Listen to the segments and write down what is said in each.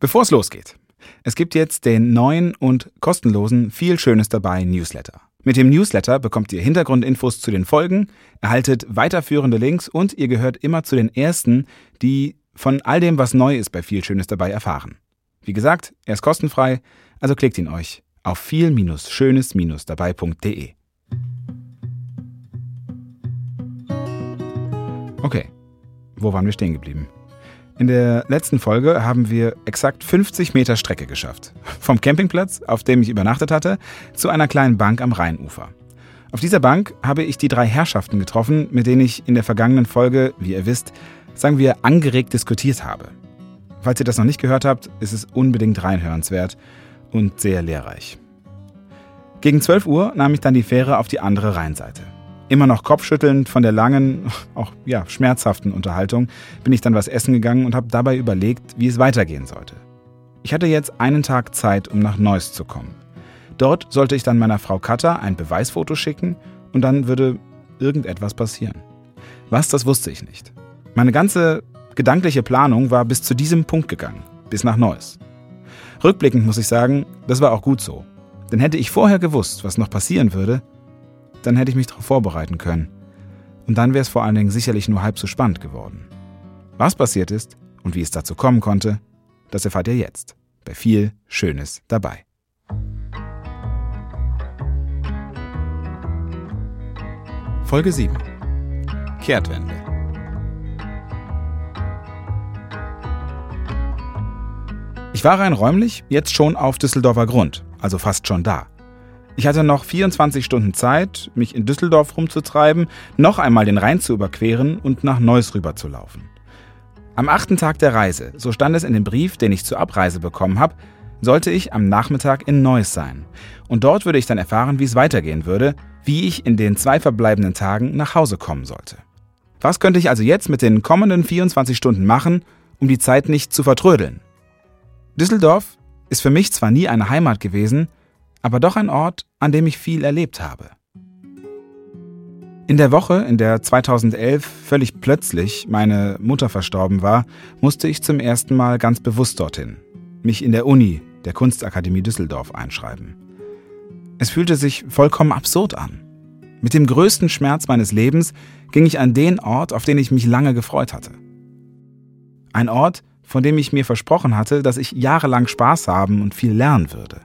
Bevor es losgeht, es gibt jetzt den neuen und kostenlosen Viel Schönes dabei Newsletter. Mit dem Newsletter bekommt ihr Hintergrundinfos zu den Folgen, erhaltet weiterführende Links und ihr gehört immer zu den Ersten, die von all dem, was neu ist bei Viel Schönes dabei erfahren. Wie gesagt, er ist kostenfrei, also klickt ihn euch auf viel-schönes-dabei.de. Okay, wo waren wir stehen geblieben? In der letzten Folge haben wir exakt 50 Meter Strecke geschafft. Vom Campingplatz, auf dem ich übernachtet hatte, zu einer kleinen Bank am Rheinufer. Auf dieser Bank habe ich die drei Herrschaften getroffen, mit denen ich in der vergangenen Folge, wie ihr wisst, sagen wir, angeregt diskutiert habe. Falls ihr das noch nicht gehört habt, ist es unbedingt reinhörenswert und sehr lehrreich. Gegen 12 Uhr nahm ich dann die Fähre auf die andere Rheinseite. Immer noch kopfschüttelnd von der langen, auch ja, schmerzhaften Unterhaltung bin ich dann was essen gegangen und habe dabei überlegt, wie es weitergehen sollte. Ich hatte jetzt einen Tag Zeit, um nach Neuss zu kommen. Dort sollte ich dann meiner Frau Katha ein Beweisfoto schicken und dann würde irgendetwas passieren. Was, das wusste ich nicht. Meine ganze gedankliche Planung war bis zu diesem Punkt gegangen, bis nach Neuss. Rückblickend muss ich sagen, das war auch gut so. Denn hätte ich vorher gewusst, was noch passieren würde, dann hätte ich mich darauf vorbereiten können. Und dann wäre es vor allen Dingen sicherlich nur halb so spannend geworden. Was passiert ist und wie es dazu kommen konnte, das erfahrt ihr jetzt. Bei viel Schönes dabei. Folge 7. Kehrtwende. Ich war rein räumlich jetzt schon auf Düsseldorfer Grund, also fast schon da. Ich hatte noch 24 Stunden Zeit, mich in Düsseldorf rumzutreiben, noch einmal den Rhein zu überqueren und nach Neuss rüberzulaufen. Am achten Tag der Reise, so stand es in dem Brief, den ich zur Abreise bekommen habe, sollte ich am Nachmittag in Neuss sein. Und dort würde ich dann erfahren, wie es weitergehen würde, wie ich in den zwei verbleibenden Tagen nach Hause kommen sollte. Was könnte ich also jetzt mit den kommenden 24 Stunden machen, um die Zeit nicht zu vertrödeln? Düsseldorf ist für mich zwar nie eine Heimat gewesen, aber doch ein Ort, an dem ich viel erlebt habe. In der Woche, in der 2011 völlig plötzlich meine Mutter verstorben war, musste ich zum ersten Mal ganz bewusst dorthin, mich in der Uni der Kunstakademie Düsseldorf einschreiben. Es fühlte sich vollkommen absurd an. Mit dem größten Schmerz meines Lebens ging ich an den Ort, auf den ich mich lange gefreut hatte. Ein Ort, von dem ich mir versprochen hatte, dass ich jahrelang Spaß haben und viel lernen würde.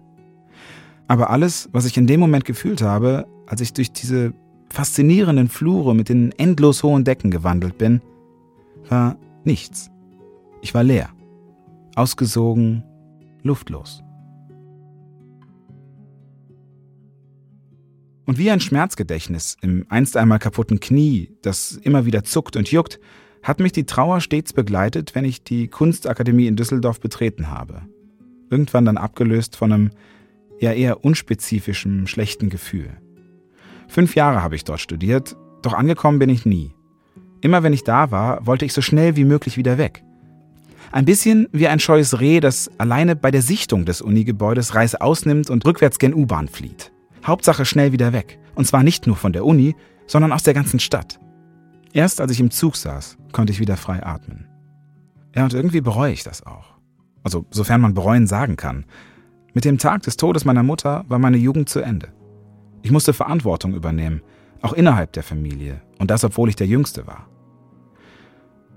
Aber alles, was ich in dem Moment gefühlt habe, als ich durch diese faszinierenden Flure mit den endlos hohen Decken gewandelt bin, war nichts. Ich war leer, ausgesogen, luftlos. Und wie ein Schmerzgedächtnis im einst einmal kaputten Knie, das immer wieder zuckt und juckt, hat mich die Trauer stets begleitet, wenn ich die Kunstakademie in Düsseldorf betreten habe. Irgendwann dann abgelöst von einem ja eher unspezifischem, schlechten Gefühl. Fünf Jahre habe ich dort studiert, doch angekommen bin ich nie. Immer wenn ich da war, wollte ich so schnell wie möglich wieder weg. Ein bisschen wie ein scheues Reh, das alleine bei der Sichtung des Unigebäudes Reis ausnimmt und rückwärts gen U-Bahn flieht. Hauptsache schnell wieder weg. Und zwar nicht nur von der Uni, sondern aus der ganzen Stadt. Erst als ich im Zug saß, konnte ich wieder frei atmen. Ja, und irgendwie bereue ich das auch. Also, sofern man bereuen sagen kann. Mit dem Tag des Todes meiner Mutter war meine Jugend zu Ende. Ich musste Verantwortung übernehmen, auch innerhalb der Familie, und das obwohl ich der Jüngste war.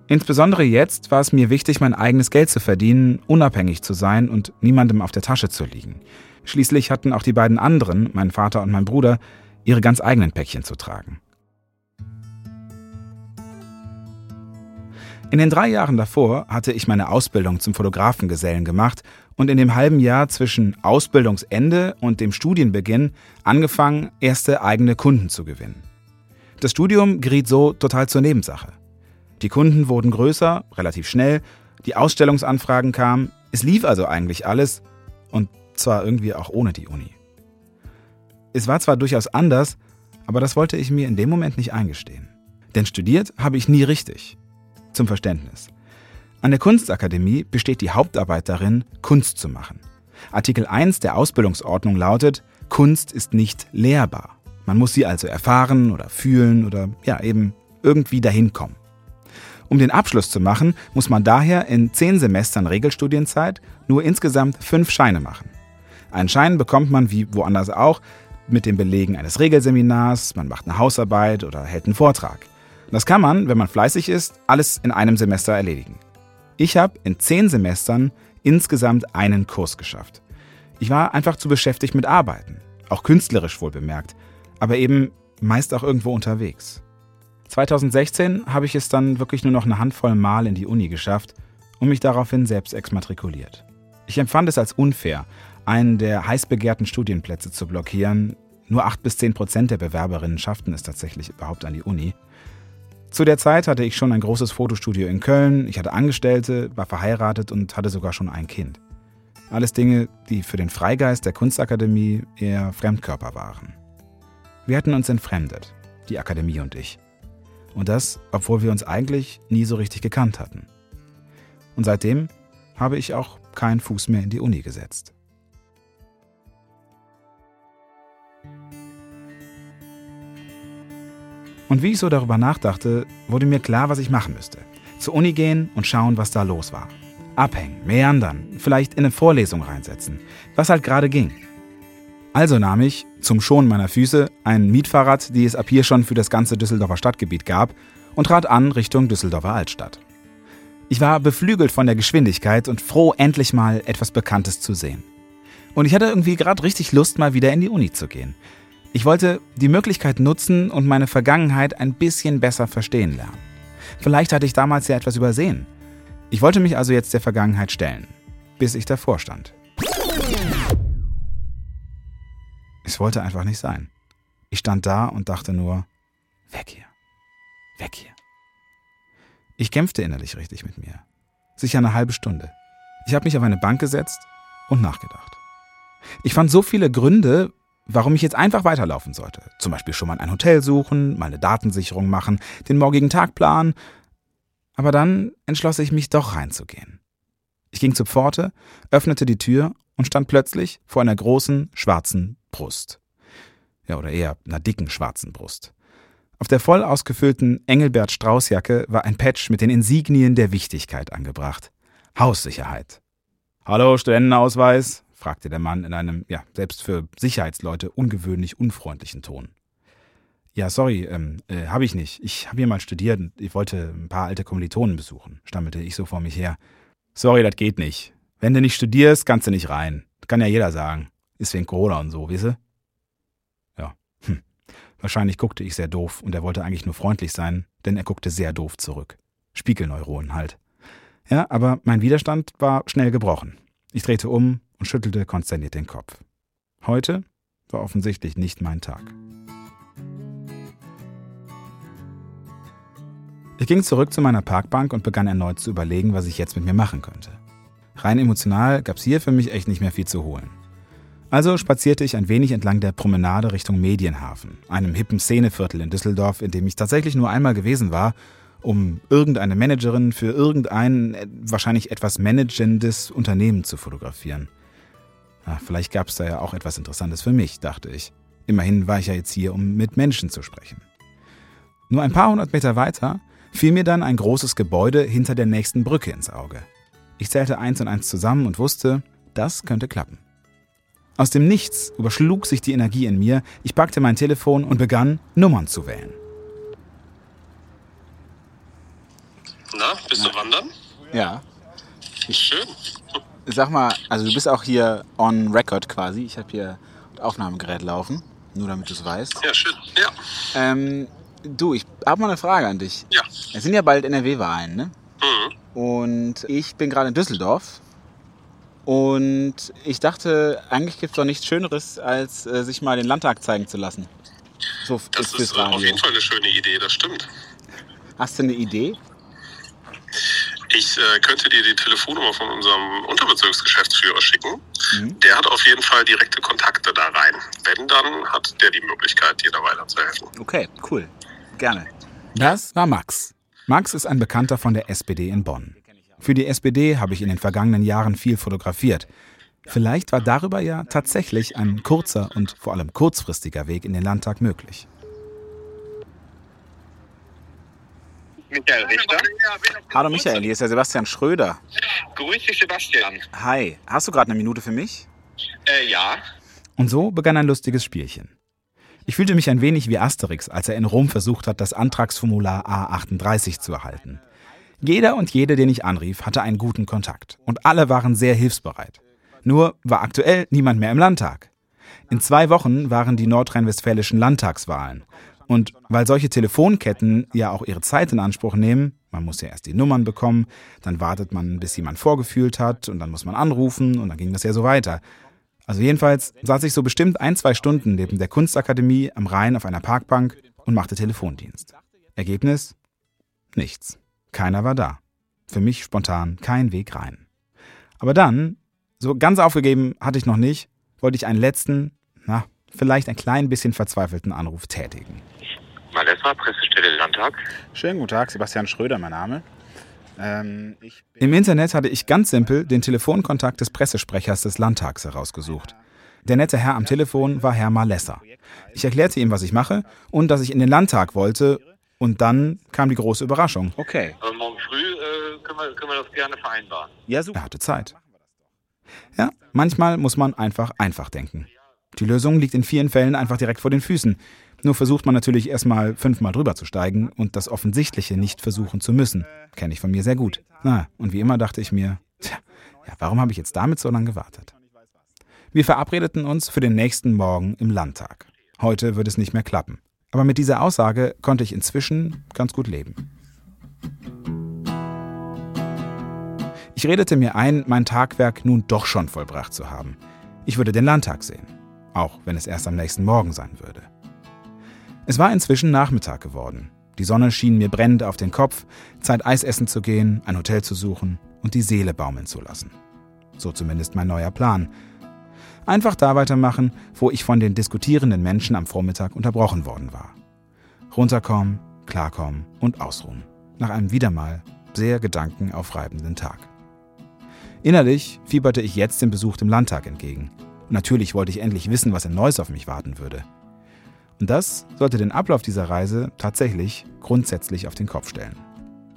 Insbesondere jetzt war es mir wichtig, mein eigenes Geld zu verdienen, unabhängig zu sein und niemandem auf der Tasche zu liegen. Schließlich hatten auch die beiden anderen, mein Vater und mein Bruder, ihre ganz eigenen Päckchen zu tragen. In den drei Jahren davor hatte ich meine Ausbildung zum Fotografengesellen gemacht und in dem halben Jahr zwischen Ausbildungsende und dem Studienbeginn angefangen, erste eigene Kunden zu gewinnen. Das Studium geriet so total zur Nebensache. Die Kunden wurden größer, relativ schnell, die Ausstellungsanfragen kamen, es lief also eigentlich alles und zwar irgendwie auch ohne die Uni. Es war zwar durchaus anders, aber das wollte ich mir in dem Moment nicht eingestehen. Denn studiert habe ich nie richtig. Zum Verständnis. An der Kunstakademie besteht die Hauptarbeit darin, Kunst zu machen. Artikel 1 der Ausbildungsordnung lautet, Kunst ist nicht lehrbar. Man muss sie also erfahren oder fühlen oder ja eben irgendwie dahin kommen. Um den Abschluss zu machen, muss man daher in zehn Semestern Regelstudienzeit nur insgesamt fünf Scheine machen. Einen Schein bekommt man wie woanders auch mit dem Belegen eines Regelseminars, man macht eine Hausarbeit oder hält einen Vortrag. Das kann man, wenn man fleißig ist, alles in einem Semester erledigen. Ich habe in zehn Semestern insgesamt einen Kurs geschafft. Ich war einfach zu beschäftigt mit Arbeiten, auch künstlerisch wohl bemerkt, aber eben meist auch irgendwo unterwegs. 2016 habe ich es dann wirklich nur noch eine Handvoll Mal in die Uni geschafft und mich daraufhin selbst exmatrikuliert. Ich empfand es als unfair, einen der heiß begehrten Studienplätze zu blockieren. Nur 8 bis 10 Prozent der Bewerberinnen schafften es tatsächlich überhaupt an die Uni. Zu der Zeit hatte ich schon ein großes Fotostudio in Köln, ich hatte Angestellte, war verheiratet und hatte sogar schon ein Kind. Alles Dinge, die für den Freigeist der Kunstakademie eher Fremdkörper waren. Wir hatten uns entfremdet, die Akademie und ich. Und das, obwohl wir uns eigentlich nie so richtig gekannt hatten. Und seitdem habe ich auch keinen Fuß mehr in die Uni gesetzt. Und wie ich so darüber nachdachte, wurde mir klar, was ich machen müsste. Zur Uni gehen und schauen, was da los war. Abhängen, meandern, vielleicht in eine Vorlesung reinsetzen, was halt gerade ging. Also nahm ich, zum Schonen meiner Füße, ein Mietfahrrad, die es ab hier schon für das ganze Düsseldorfer Stadtgebiet gab, und trat an Richtung Düsseldorfer Altstadt. Ich war beflügelt von der Geschwindigkeit und froh, endlich mal etwas Bekanntes zu sehen. Und ich hatte irgendwie gerade richtig Lust, mal wieder in die Uni zu gehen. Ich wollte die Möglichkeit nutzen und meine Vergangenheit ein bisschen besser verstehen lernen. Vielleicht hatte ich damals ja etwas übersehen. Ich wollte mich also jetzt der Vergangenheit stellen, bis ich davor stand. Es wollte einfach nicht sein. Ich stand da und dachte nur, weg hier, weg hier. Ich kämpfte innerlich richtig mit mir. Sicher eine halbe Stunde. Ich habe mich auf eine Bank gesetzt und nachgedacht. Ich fand so viele Gründe, warum ich jetzt einfach weiterlaufen sollte. Zum Beispiel schon mal ein Hotel suchen, mal eine Datensicherung machen, den morgigen Tag planen. Aber dann entschloss ich mich doch reinzugehen. Ich ging zur Pforte, öffnete die Tür und stand plötzlich vor einer großen, schwarzen Brust. Ja, oder eher einer dicken, schwarzen Brust. Auf der voll ausgefüllten Engelbert Strauß-Jacke war ein Patch mit den Insignien der Wichtigkeit angebracht. Haussicherheit. Hallo, Studentenausweis? Fragte der Mann in einem, ja, selbst für Sicherheitsleute ungewöhnlich unfreundlichen Ton. Ja, sorry, ähm, äh, habe ich nicht. Ich habe hier mal studiert und ich wollte ein paar alte Kommilitonen besuchen, stammelte ich so vor mich her. Sorry, das geht nicht. Wenn du nicht studierst, kannst du nicht rein. kann ja jeder sagen. Ist wegen Corona und so, wisse? Ja, hm. Wahrscheinlich guckte ich sehr doof und er wollte eigentlich nur freundlich sein, denn er guckte sehr doof zurück. Spiegelneuronen halt. Ja, aber mein Widerstand war schnell gebrochen. Ich drehte um und schüttelte konsterniert den Kopf. Heute war offensichtlich nicht mein Tag. Ich ging zurück zu meiner Parkbank und begann erneut zu überlegen, was ich jetzt mit mir machen könnte. Rein emotional gab es hier für mich echt nicht mehr viel zu holen. Also spazierte ich ein wenig entlang der Promenade Richtung Medienhafen, einem hippen Szeneviertel in Düsseldorf, in dem ich tatsächlich nur einmal gewesen war um irgendeine Managerin für irgendein äh, wahrscheinlich etwas managendes Unternehmen zu fotografieren. Ach, vielleicht gab es da ja auch etwas Interessantes für mich, dachte ich. Immerhin war ich ja jetzt hier, um mit Menschen zu sprechen. Nur ein paar hundert Meter weiter fiel mir dann ein großes Gebäude hinter der nächsten Brücke ins Auge. Ich zählte eins und eins zusammen und wusste, das könnte klappen. Aus dem Nichts überschlug sich die Energie in mir, ich packte mein Telefon und begann, Nummern zu wählen. Na, bist du wandern? Ja. Schön. Sag mal, also du bist auch hier on record quasi. Ich habe hier ein Aufnahmegerät laufen, nur damit du es weißt. Ja, schön. Ja. Ähm, du, ich habe mal eine Frage an dich. Ja. Es sind ja bald NRW-Wahlen, ne? Mhm. Und ich bin gerade in Düsseldorf. Und ich dachte, eigentlich gibt es doch nichts Schöneres, als äh, sich mal den Landtag zeigen zu lassen. So das ist äh, auf jeden Fall eine schöne Idee, das stimmt. Hast du eine Idee? Ich äh, könnte dir die Telefonnummer von unserem Unterbezirksgeschäftsführer schicken. Mhm. Der hat auf jeden Fall direkte Kontakte da rein. Wenn, dann hat der die Möglichkeit, dir da weiterzuhelfen. Okay, cool. Gerne. Das war Max. Max ist ein Bekannter von der SPD in Bonn. Für die SPD habe ich in den vergangenen Jahren viel fotografiert. Vielleicht war darüber ja tatsächlich ein kurzer und vor allem kurzfristiger Weg in den Landtag möglich. Michael Richter. Hallo Michael, hier ist der Sebastian Schröder. Grüß dich, Sebastian. Hi, hast du gerade eine Minute für mich? Äh, ja. Und so begann ein lustiges Spielchen. Ich fühlte mich ein wenig wie Asterix, als er in Rom versucht hat, das Antragsformular A38 zu erhalten. Jeder und jede, den ich anrief, hatte einen guten Kontakt. Und alle waren sehr hilfsbereit. Nur war aktuell niemand mehr im Landtag. In zwei Wochen waren die nordrhein-westfälischen Landtagswahlen. Und weil solche Telefonketten ja auch ihre Zeit in Anspruch nehmen, man muss ja erst die Nummern bekommen, dann wartet man, bis jemand vorgefühlt hat und dann muss man anrufen und dann ging das ja so weiter. Also jedenfalls saß ich so bestimmt ein, zwei Stunden neben der Kunstakademie am Rhein auf einer Parkbank und machte Telefondienst. Ergebnis? Nichts. Keiner war da. Für mich spontan kein Weg rein. Aber dann, so ganz aufgegeben hatte ich noch nicht, wollte ich einen letzten, na, vielleicht ein klein bisschen verzweifelten Anruf tätigen. Malessa, Pressestelle Landtag. Schönen guten Tag, Sebastian Schröder, mein Name. Ähm, Im Internet hatte ich ganz simpel den Telefonkontakt des Pressesprechers des Landtags herausgesucht. Der nette Herr am Telefon war Herr Malessa. Ich erklärte ihm, was ich mache und dass ich in den Landtag wollte. Und dann kam die große Überraschung. Okay. Also morgen früh äh, können, wir, können wir das gerne vereinbaren. Ja, super. Er hatte Zeit. Ja, manchmal muss man einfach einfach denken. Die Lösung liegt in vielen Fällen einfach direkt vor den Füßen. Nur versucht man natürlich erstmal fünfmal drüber zu steigen und das Offensichtliche nicht versuchen zu müssen. Kenne ich von mir sehr gut. Na, und wie immer dachte ich mir, tja, ja, warum habe ich jetzt damit so lange gewartet? Wir verabredeten uns für den nächsten Morgen im Landtag. Heute wird es nicht mehr klappen. Aber mit dieser Aussage konnte ich inzwischen ganz gut leben. Ich redete mir ein, mein Tagwerk nun doch schon vollbracht zu haben. Ich würde den Landtag sehen, auch wenn es erst am nächsten Morgen sein würde. Es war inzwischen Nachmittag geworden. Die Sonne schien mir brennend auf den Kopf, Zeit Eis essen zu gehen, ein Hotel zu suchen und die Seele baumeln zu lassen. So zumindest mein neuer Plan. Einfach da weitermachen, wo ich von den diskutierenden Menschen am Vormittag unterbrochen worden war. Runterkommen, klarkommen und ausruhen. Nach einem wieder mal sehr gedankenaufreibenden Tag. Innerlich fieberte ich jetzt dem Besuch dem Landtag entgegen. Natürlich wollte ich endlich wissen, was in Neuss auf mich warten würde. Und das sollte den Ablauf dieser Reise tatsächlich grundsätzlich auf den Kopf stellen.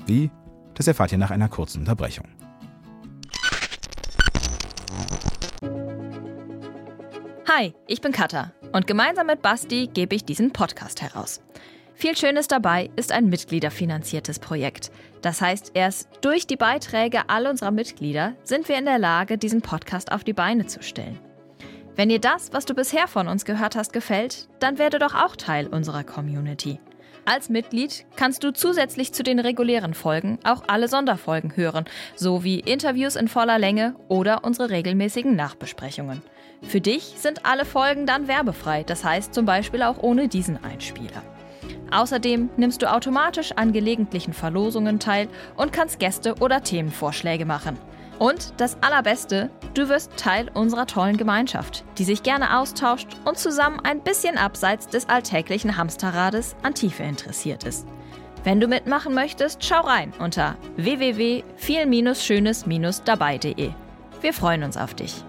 Wie? Das erfahrt ihr nach einer kurzen Unterbrechung. Hi, ich bin Katha und gemeinsam mit Basti gebe ich diesen Podcast heraus. Viel Schönes dabei ist ein mitgliederfinanziertes Projekt. Das heißt, erst durch die Beiträge all unserer Mitglieder sind wir in der Lage, diesen Podcast auf die Beine zu stellen. Wenn dir das, was du bisher von uns gehört hast, gefällt, dann werde doch auch Teil unserer Community. Als Mitglied kannst du zusätzlich zu den regulären Folgen auch alle Sonderfolgen hören, sowie Interviews in voller Länge oder unsere regelmäßigen Nachbesprechungen. Für dich sind alle Folgen dann werbefrei, das heißt zum Beispiel auch ohne diesen Einspieler. Außerdem nimmst du automatisch an gelegentlichen Verlosungen teil und kannst Gäste oder Themenvorschläge machen. Und das Allerbeste, du wirst Teil unserer tollen Gemeinschaft, die sich gerne austauscht und zusammen ein bisschen abseits des alltäglichen Hamsterrades an Tiefe interessiert ist. Wenn du mitmachen möchtest, schau rein unter www.viel-schönes-dabei.de. Wir freuen uns auf dich.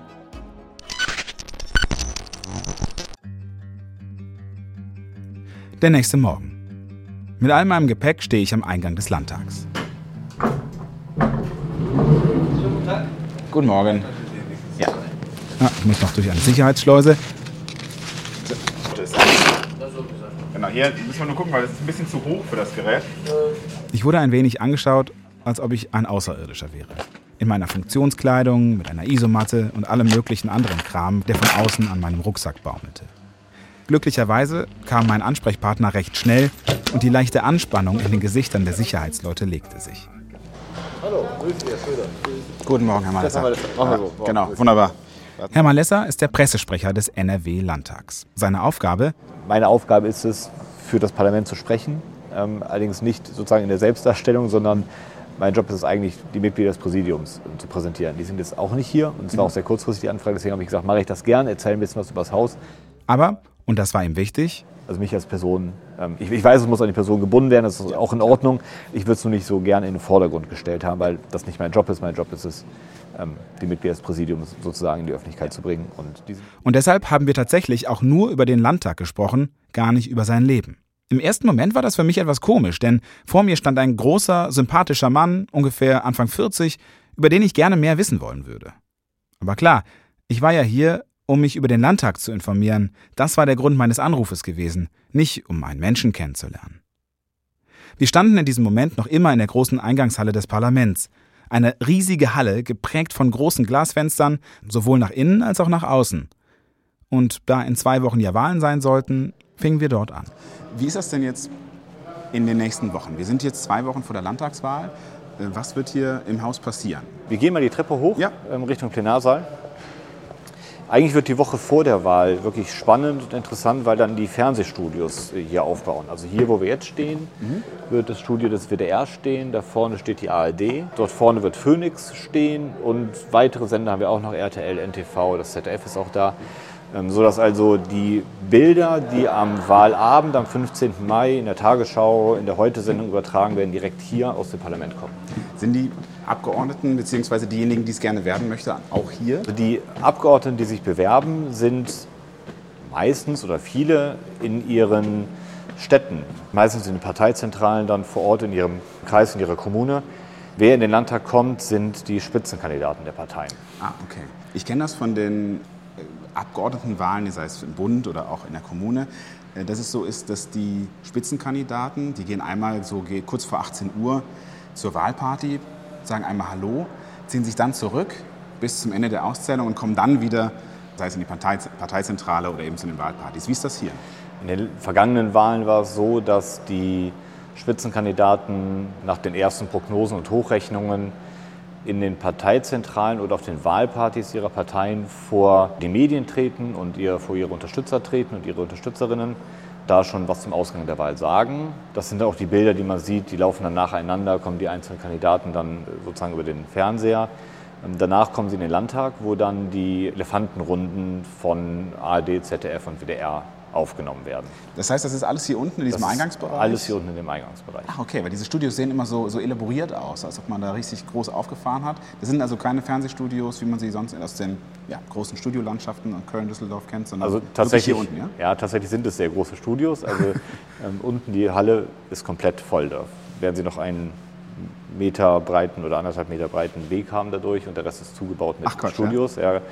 Der nächste Morgen. Mit all meinem Gepäck stehe ich am Eingang des Landtags. Guten Morgen. Ja. ja. Ich muss noch durch eine Sicherheitsschleuse. Genau, hier müssen wir nur gucken, weil es ist ein bisschen zu hoch für das Gerät. Ich wurde ein wenig angeschaut, als ob ich ein Außerirdischer wäre. In meiner Funktionskleidung, mit einer Isomatte und allem möglichen anderen Kram, der von außen an meinem Rucksack baumelte. Glücklicherweise kam mein Ansprechpartner recht schnell und die leichte Anspannung in den Gesichtern der Sicherheitsleute legte sich. Hallo, grüß dich, Herr Schröder. Guten Morgen, Herr Malesser. Machen wir so. Genau, wunderbar. Herr Malesser ist der Pressesprecher des NRW-Landtags. Seine Aufgabe? Meine Aufgabe ist es, für das Parlament zu sprechen. Ähm, allerdings nicht sozusagen in der Selbstdarstellung, sondern mein Job ist es eigentlich, die Mitglieder des Präsidiums äh, zu präsentieren. Die sind jetzt auch nicht hier und es war auch sehr kurzfristig die Anfrage, deswegen habe ich gesagt, mache ich das gern, erzähle ein bisschen was über das Haus. Aber, und das war ihm wichtig, also mich als Person, ähm, ich, ich, weiß, es muss an die Person gebunden werden, das ist auch in Ordnung. Ich würde es nur nicht so gerne in den Vordergrund gestellt haben, weil das nicht mein Job ist. Mein Job ist es, ähm, die Mitglieder des Präsidiums sozusagen in die Öffentlichkeit zu bringen. Und, und deshalb haben wir tatsächlich auch nur über den Landtag gesprochen, gar nicht über sein Leben. Im ersten Moment war das für mich etwas komisch, denn vor mir stand ein großer, sympathischer Mann, ungefähr Anfang 40, über den ich gerne mehr wissen wollen würde. Aber klar, ich war ja hier, um mich über den Landtag zu informieren. Das war der Grund meines Anrufes gewesen, nicht um einen Menschen kennenzulernen. Wir standen in diesem Moment noch immer in der großen Eingangshalle des Parlaments. Eine riesige Halle, geprägt von großen Glasfenstern, sowohl nach innen als auch nach außen. Und da in zwei Wochen ja Wahlen sein sollten, fingen wir dort an. Wie ist das denn jetzt in den nächsten Wochen? Wir sind jetzt zwei Wochen vor der Landtagswahl. Äh, was wird hier im Haus passieren? Wir gehen mal die Treppe hoch Ja. ähm, Richtung Plenarsaal. Eigentlich wird die Woche vor der Wahl wirklich spannend und interessant, weil dann die Fernsehstudios äh, hier aufbauen. Also hier, wo wir jetzt stehen, wird das Studio des WDR stehen. Da vorne steht die ARD. Dort vorne wird Phoenix stehen und weitere Sender haben wir auch noch, RTL, NTV, das ZDF ist auch da. Ähm, Sodass also die Bilder, die am Wahlabend am 15. Mai in der Tagesschau, in der Heute-Sendung übertragen werden, direkt hier aus dem Parlament kommen. Sind die Abgeordneten bzw. diejenigen, die es gerne werden möchten, auch hier? Also die Abgeordneten, die sich bewerben, sind meistens oder viele in ihren Städten, meistens in den Parteizentralen dann vor Ort in ihrem Kreis, in ihrer Kommune. Wer in den Landtag kommt, sind die Spitzenkandidaten der Parteien. Ah, okay. Ich kenne das von den Abgeordnetenwahlen, sei es im Bund oder auch in der Kommune, äh, dass es so ist, dass die Spitzenkandidaten, die gehen einmal so kurz vor 18 Uhr zur Wahlparty, sagen einmal Hallo, ziehen sich dann zurück bis zum Ende der Auszählung und kommen dann wieder, sei es in die Partei, Parteizentrale oder eben zu den Wahlpartys. Wie ist das hier? In den vergangenen Wahlen war es so, dass die Spitzenkandidaten nach den ersten Prognosen und Hochrechnungen in den Parteizentralen oder auf den Wahlpartys ihrer Parteien vor die Medien treten und ihr, vor ihre Unterstützer treten und ihre Unterstützerinnen da schon was zum Ausgang der Wahl sagen. Das sind auch die Bilder, die man sieht, die laufen dann nacheinander, kommen die einzelnen Kandidaten dann sozusagen über den Fernseher. Ähm, Danach kommen sie in den Landtag, wo dann die Elefantenrunden von ARD, ZDF und WDR aufgenommen werden. Das heißt, das ist alles hier unten in diesem Das Eingangsbereich? Alles hier unten in dem Eingangsbereich. Ach, okay, weil diese Studios sehen immer so, so elaboriert aus, als ob man da richtig groß aufgefahren hat. Das sind also keine Fernsehstudios, wie man sie sonst aus den ja, großen Studiolandschaften in Köln, Düsseldorf kennt, sondern Also tatsächlich, hier unten, ja? ja, tatsächlich sind es sehr große Studios. Also ähm, unten die Halle ist komplett voll. Da werden Sie noch einen Meter breiten oder anderthalb Meter breiten Weg haben dadurch und der Rest ist zugebaut mit Ach Quatsch, Studios. Ja. ähm,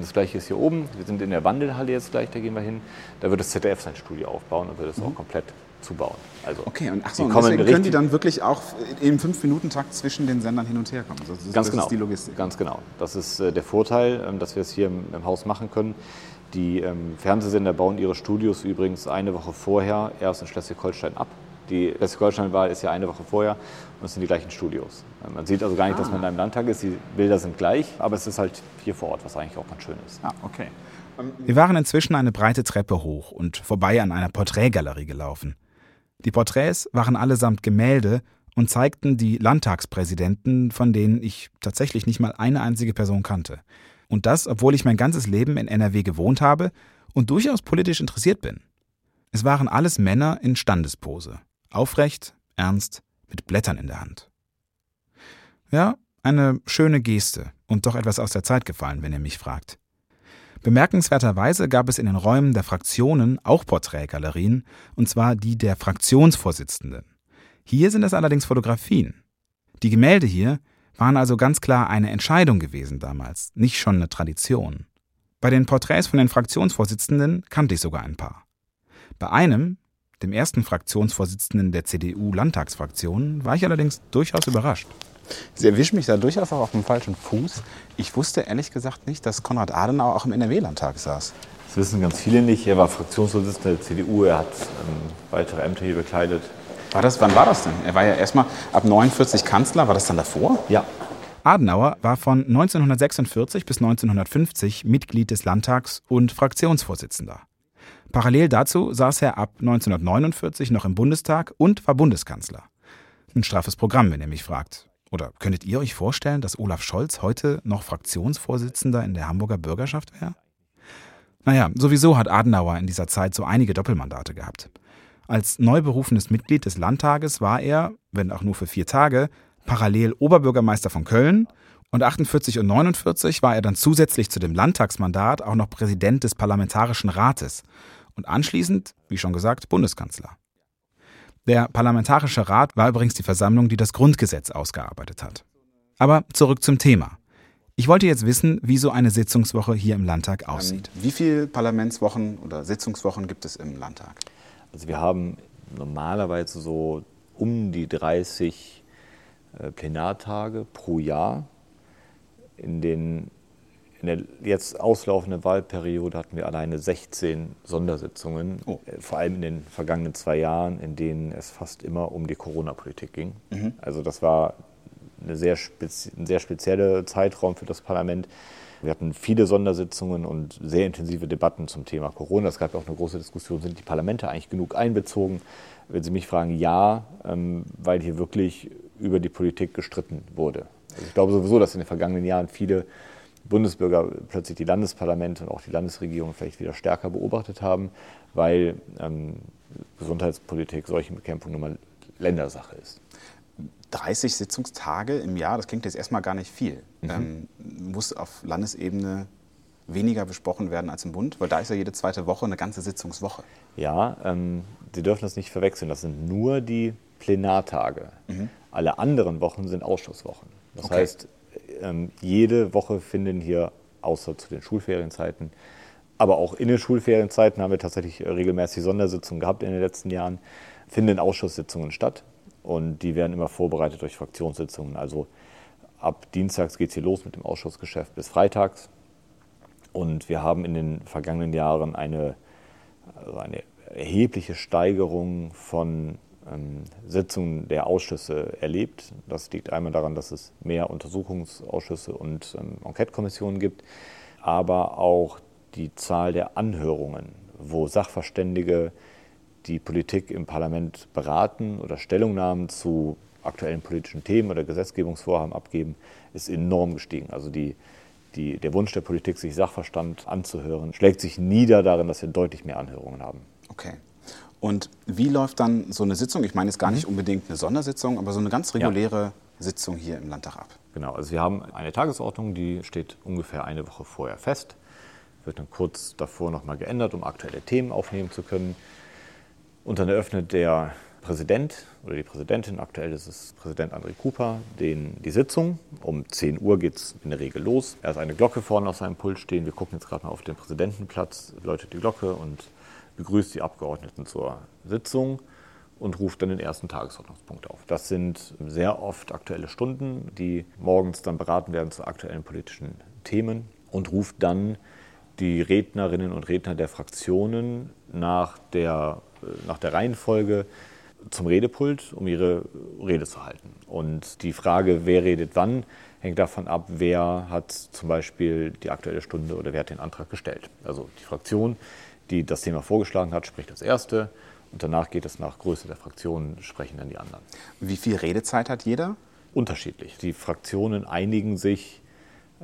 Das gleiche ist hier oben. Wir sind in der Wandelhalle jetzt gleich, da gehen wir hin. Da wird das ZDF sein Studio aufbauen und wird es auch komplett zubauen. Also Mhm. Okay, und ach so, und deswegen können die dann wirklich auch im Fünf-Minuten-Takt zwischen den Sendern hin und her kommen. Das ist, Ganz das genau. ist die Logistik. Ganz genau. Das ist äh, der Vorteil, ähm, dass wir es hier im, im Haus machen können. Die ähm, Fernsehsender bauen ihre Studios übrigens eine Woche vorher erst in Schleswig-Holstein ab. Die Schleswig-Holstein-Wahl ist ja eine Woche vorher und es sind die gleichen Studios. Ähm, Man sieht also gar nicht, dass man in einem Landtag ist. Die Bilder sind gleich, aber es ist halt hier vor Ort, was eigentlich auch ganz schön ist. Ah, okay. Wir waren inzwischen eine breite Treppe hoch und vorbei an einer Porträtgalerie gelaufen. Die Porträts waren allesamt Gemälde und zeigten die Landtagspräsidenten, von denen ich tatsächlich nicht mal eine einzige Person kannte. Und das, obwohl ich mein ganzes Leben in NRW gewohnt habe und durchaus politisch interessiert bin. Es waren alles Männer in Standespose. Aufrecht, ernst, mit Blättern in der Hand. Ja, eine schöne Geste und doch etwas aus der Zeit gefallen, wenn ihr mich fragt. Bemerkenswerterweise gab es in den Räumen der Fraktionen auch Porträtgalerien, und zwar die der Fraktionsvorsitzenden. Hier sind es allerdings Fotografien. Die Gemälde hier waren also ganz klar eine Entscheidung gewesen damals, nicht schon eine Tradition. Bei den Porträts von den Fraktionsvorsitzenden kannte ich sogar ein paar. Bei einem, dem ersten Fraktionsvorsitzenden der CDU-Landtagsfraktion, war ich allerdings durchaus überrascht. Sie erwischen mich da durchaus auch auf dem falschen Fuß. Ich wusste ehrlich gesagt nicht, dass Konrad Adenauer auch im NRW-Landtag saß. Das wissen ganz viele nicht. Er war Fraktionsvorsitzender der CDU, er hat ähm, weitere Ämter hier bekleidet. War das, wann war das denn? Er war ja erstmal ab 49 Kanzler. War das dann davor? Ja, Adenauer war von 1946 bis 1950 Mitglied des Landtags und Fraktionsvorsitzender. Parallel dazu saß er ab 1949 noch im Bundestag und war Bundeskanzler. Ein straffes Programm, wenn ihr mich fragt. Oder könntet ihr euch vorstellen, dass Olaf Scholz heute noch Fraktionsvorsitzender in der Hamburger Bürgerschaft wäre? Naja, sowieso hat Adenauer in dieser Zeit so einige Doppelmandate gehabt. Als neu berufenes Mitglied des Landtages war er, wenn auch nur für vier Tage, parallel Oberbürgermeister von Köln und 48 und 49 war er dann zusätzlich zu dem Landtagsmandat auch noch Präsident des Parlamentarischen Rates und anschließend, wie schon gesagt, Bundeskanzler. Der Parlamentarische Rat war übrigens die Versammlung, die das Grundgesetz ausgearbeitet hat. Aber zurück zum Thema. Ich wollte jetzt wissen, wie so eine Sitzungswoche hier im Landtag ähm, aussieht. wie viele Parlamentswochen oder Sitzungswochen gibt es im Landtag? Also wir haben normalerweise so um die 30 äh, Plenartage pro Jahr. In, den, in der jetzt auslaufenden Wahlperiode hatten wir alleine 16 Sondersitzungen, oh. Äh, vor allem in den vergangenen zwei Jahren, in denen es fast immer um die Corona-Politik ging. Mhm. Also das war eine sehr ein sehr spezieller Zeitraum für das Parlament. Wir hatten viele Sondersitzungen und sehr intensive Debatten zum Thema Corona. Es gab auch eine große Diskussion, sind die Parlamente eigentlich genug einbezogen? Wenn Sie mich fragen, ja, ähm, weil hier wirklich über die Politik gestritten wurde. Also ich glaube sowieso, dass in den vergangenen Jahren viele Bundesbürger plötzlich die Landesparlamente und auch die Landesregierung vielleicht wieder stärker beobachtet haben, weil ähm, Gesundheitspolitik, Seuchenbekämpfung nun mal Ländersache ist. 30 Sitzungstage im Jahr, das klingt jetzt erstmal gar nicht viel. Mhm. Ähm, muss auf Landesebene weniger besprochen werden als im Bund? Weil da ist ja jede zweite Woche eine ganze Sitzungswoche. Ja, ähm, Sie dürfen das nicht verwechseln. Das sind nur die Plenartage. Mhm. Alle anderen Wochen sind Ausschusswochen. Das okay. heißt, ähm, jede Woche finden hier, außer zu den Schulferienzeiten, aber auch in den Schulferienzeiten haben wir tatsächlich regelmäßig Sondersitzungen gehabt in den letzten Jahren, finden Ausschusssitzungen statt. Und die werden immer vorbereitet durch Fraktionssitzungen. Also ab Dienstags geht es hier los mit dem Ausschussgeschäft bis Freitags. Und wir haben in den vergangenen Jahren eine, also eine erhebliche Steigerung von Sitzungen der Ausschüsse erlebt. Das liegt einmal daran, dass es mehr Untersuchungsausschüsse und ähm, Enquete-Kommissionen gibt, aber auch die Zahl der Anhörungen, wo Sachverständige die Politik im Parlament beraten oder Stellungnahmen zu aktuellen politischen Themen oder Gesetzgebungsvorhaben abgeben, ist enorm gestiegen. Also die, die, der Wunsch der Politik, sich Sachverstand anzuhören, schlägt sich nieder darin, dass wir deutlich mehr Anhörungen haben. Okay. Und wie läuft dann so eine Sitzung? Ich meine jetzt gar nicht mhm. unbedingt eine Sondersitzung, aber so eine ganz reguläre ja. Sitzung hier im Landtag ab. Genau, also wir haben eine Tagesordnung, die steht ungefähr eine Woche vorher fest. Wird dann kurz davor nochmal geändert, um aktuelle Themen aufnehmen zu können. Und dann eröffnet der Präsident oder die Präsidentin, aktuell ist es Präsident André Cooper, den, die Sitzung. Um 10 Uhr geht es in der Regel los. Er hat eine Glocke vorne auf seinem Pult stehen. Wir gucken jetzt gerade mal auf den Präsidentenplatz, läutet die Glocke und begrüßt die Abgeordneten zur Sitzung und ruft dann den ersten Tagesordnungspunkt auf. Das sind sehr oft aktuelle Stunden, die morgens dann beraten werden zu aktuellen politischen Themen und ruft dann die Rednerinnen und Redner der Fraktionen nach der, äh, nach der Reihenfolge zum Redepult, um ihre Rede zu halten. Und die Frage, wer redet wann, hängt davon ab, wer hat zum Beispiel die aktuelle Stunde oder wer hat den Antrag gestellt. Also die Fraktion die das Thema vorgeschlagen hat, spricht als Erste. Und danach geht es nach Größe der Fraktionen, sprechen dann die anderen. Wie viel Redezeit hat jeder? Unterschiedlich. Die Fraktionen einigen sich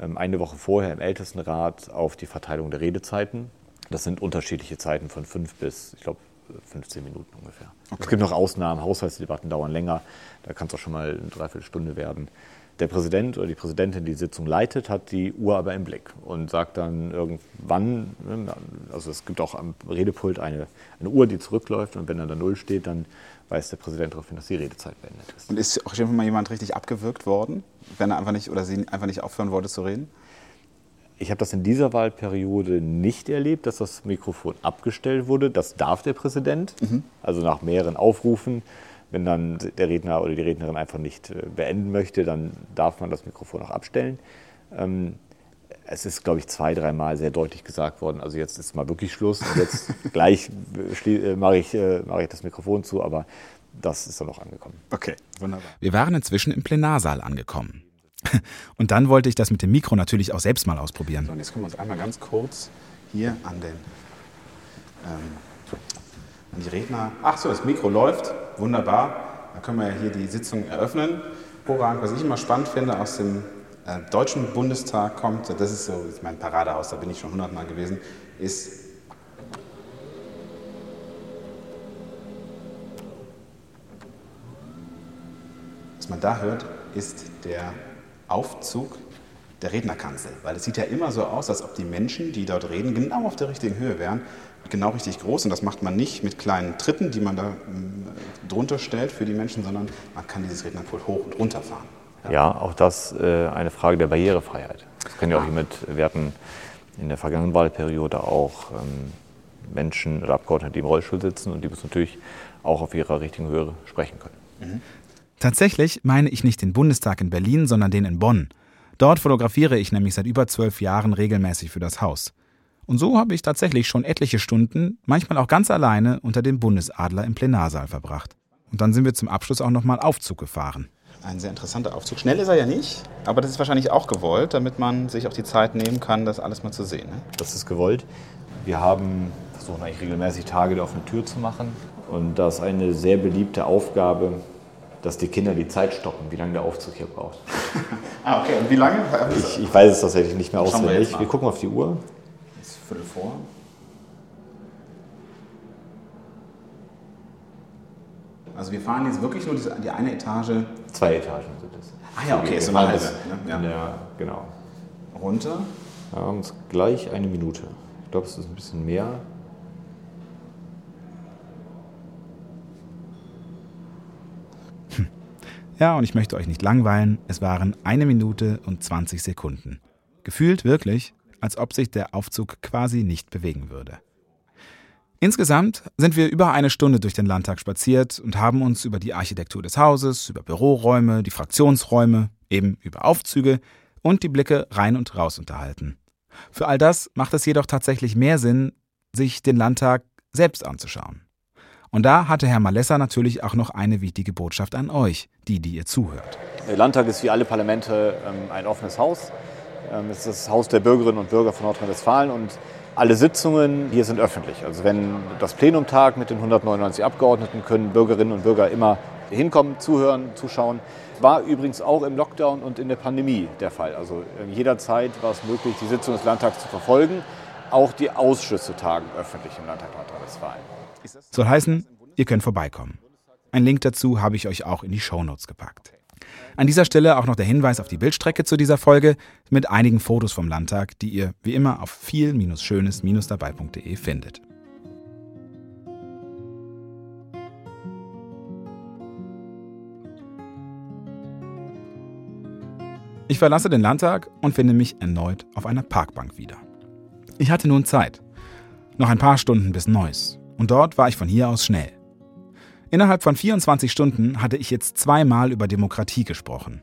ähm, eine Woche vorher im Ältestenrat auf die Verteilung der Redezeiten. Das sind unterschiedliche Zeiten von fünf bis, ich glaube, 15 Minuten ungefähr. Okay. Es gibt noch Ausnahmen, Haushaltsdebatten dauern länger, da kann es auch schon mal eine Dreiviertelstunde werden. Der Präsident oder die Präsidentin, die Sitzung leitet, hat die Uhr aber im Blick und sagt dann irgendwann, ne, also es gibt auch am Redepult eine, eine Uhr, die zurückläuft und wenn dann da Null steht, dann weist der Präsident darauf hin, dass die Redezeit beendet ist. Und ist auch schon mal jemand richtig abgewürgt worden, wenn er einfach nicht oder sie einfach nicht aufhören wollte zu reden? Ich habe das in dieser Wahlperiode nicht erlebt, dass das Mikrofon abgestellt wurde. Das darf der Präsident, mhm. also nach mehreren Aufrufen. Wenn dann der Redner oder die Rednerin einfach nicht äh, beenden möchte, dann darf man das Mikrofon auch abstellen. Ähm, es ist, glaube ich, zwei, dreimal sehr deutlich gesagt worden, also jetzt ist mal wirklich Schluss. Jetzt gleich äh, mache ich, äh, mache ich das Mikrofon zu, aber das ist dann noch angekommen. Okay, wunderbar. Wir waren inzwischen im Plenarsaal angekommen. Und dann wollte ich das mit dem Mikro natürlich auch selbst mal ausprobieren. So, und jetzt können wir uns einmal ganz kurz hier an den ähm, an die Redner. Ach so, das Mikro läuft. Wunderbar. Dann können wir ja hier die Sitzung eröffnen. Vorrang, was ich immer spannend finde, aus dem äh, Deutschen Bundestag kommt, das ist so ist mein Paradehaus, da bin ich schon hundertmal gewesen, ist was man da hört, ist der Aufzug der Rednerkanzel. Weil es sieht ja immer so aus, als ob die Menschen, die dort reden, genau auf der richtigen Höhe wären, genau richtig groß. Und das macht man nicht mit kleinen Tritten, die man da äh, drunter stellt für die Menschen, sondern man kann dieses Rednerpult hoch und runter fahren. Ja, ja auch das äh, eine Frage der Barrierefreiheit. Das können ja auch hiermit, wir hatten in der vergangenen Wahlperiode auch ähm, Menschen oder Abgeordnete, die im Rollstuhl sitzen und die müssen natürlich auch auf ihrer richtigen Höhe sprechen können. Mhm. Tatsächlich meine ich nicht den Bundestag in Berlin, sondern den in Bonn. Dort fotografiere ich nämlich seit über zwölf Jahren regelmäßig für das Haus. Und so habe ich tatsächlich schon etliche Stunden, manchmal auch ganz alleine, unter dem Bundesadler im Plenarsaal verbracht. Und dann sind wir zum Abschluss auch nochmal Aufzug gefahren. Ein sehr interessanter Aufzug. Schnell ist er ja nicht, aber das ist wahrscheinlich auch gewollt, damit man sich auch die Zeit nehmen kann, das alles mal zu sehen. Ne? Das ist gewollt. Wir haben versuchen eigentlich regelmäßig Tage der offenen Tür zu machen. Und das ist eine sehr beliebte Aufgabe, dass die Kinder die Zeit stoppen, wie lange der Aufzug hier braucht. ah, okay. Und wie lange? Ich, ich weiß es tatsächlich nicht mehr auswendig. Wir, wir, gucken auf die Uhr. Es Viertel vor. Also wir fahren jetzt wirklich nur die eine Etage. Zwei Etagen sind es. Ah ja, okay, ist so eine halbe. Ne? Ja. Der, genau. Runter. Wir haben uns gleich eine Minute. Ich glaube, es ist ein bisschen mehr. Ja, und ich möchte euch nicht langweilen, es waren eine Minute und 20 Sekunden. Gefühlt wirklich, als ob sich der Aufzug quasi nicht bewegen würde. Insgesamt sind wir über eine Stunde durch den Landtag spaziert und haben uns über die Architektur des Hauses, über Büroräume, die Fraktionsräume, eben über Aufzüge und die Blicke rein und raus unterhalten. Für all das macht es jedoch tatsächlich mehr Sinn, sich den Landtag selbst anzuschauen. Und da hatte Herr Malessa natürlich auch noch eine wichtige Botschaft an euch, die, die ihr zuhört. Der Landtag ist wie alle Parlamente ähm, ein offenes Haus. Ähm, es ist das Haus der Bürgerinnen und Bürger von Nordrhein-Westfalen und alle Sitzungen hier sind öffentlich. Also wenn das Plenum tagt mit den 199 Abgeordneten, können Bürgerinnen und Bürger immer hinkommen, zuhören, zuschauen. War übrigens auch im Lockdown und in der Pandemie der Fall. Also ähm, jederzeit war es möglich, die Sitzung des Landtags zu verfolgen. Auch die Ausschüsse tagen öffentlich im Landtag Nordrhein-Westfalen. Soll heißen, ihr könnt vorbeikommen. Ein Link dazu habe ich euch auch in die Shownotes gepackt. An dieser Stelle auch noch der Hinweis auf die Bildstrecke zu dieser Folge mit einigen Fotos vom Landtag, die ihr wie immer auf viel-schönes-dabei.de findet. Ich verlasse den Landtag und finde mich erneut auf einer Parkbank wieder. Ich hatte nun Zeit. Noch ein paar Stunden bis Neuss und dort war ich von hier aus schnell. Innerhalb von 24 Stunden hatte ich jetzt zweimal über Demokratie gesprochen.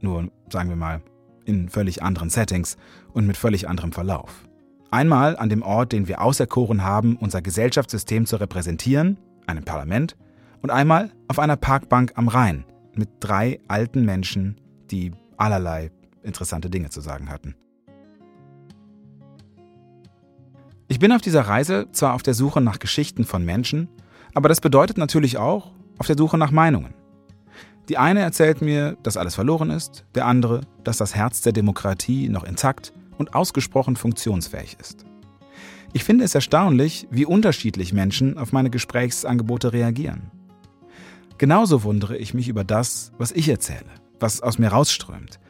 Nur, sagen wir mal, in völlig anderen Settings und mit völlig anderem Verlauf. Einmal an dem Ort, den wir auserkoren haben, unser Gesellschaftssystem zu repräsentieren, einem Parlament, und einmal auf einer Parkbank am Rhein mit drei alten Menschen, die allerlei interessante Dinge zu sagen hatten. Ich bin auf dieser Reise zwar auf der Suche nach Geschichten von Menschen, aber das bedeutet natürlich auch auf der Suche nach Meinungen. Die eine erzählt mir, dass alles verloren ist, der andere, dass das Herz der Demokratie noch intakt und ausgesprochen funktionsfähig ist. Ich finde es erstaunlich, wie unterschiedlich Menschen auf meine Gesprächsangebote reagieren. Genauso wundere ich mich über das, was ich erzähle, was aus mir rausströmt.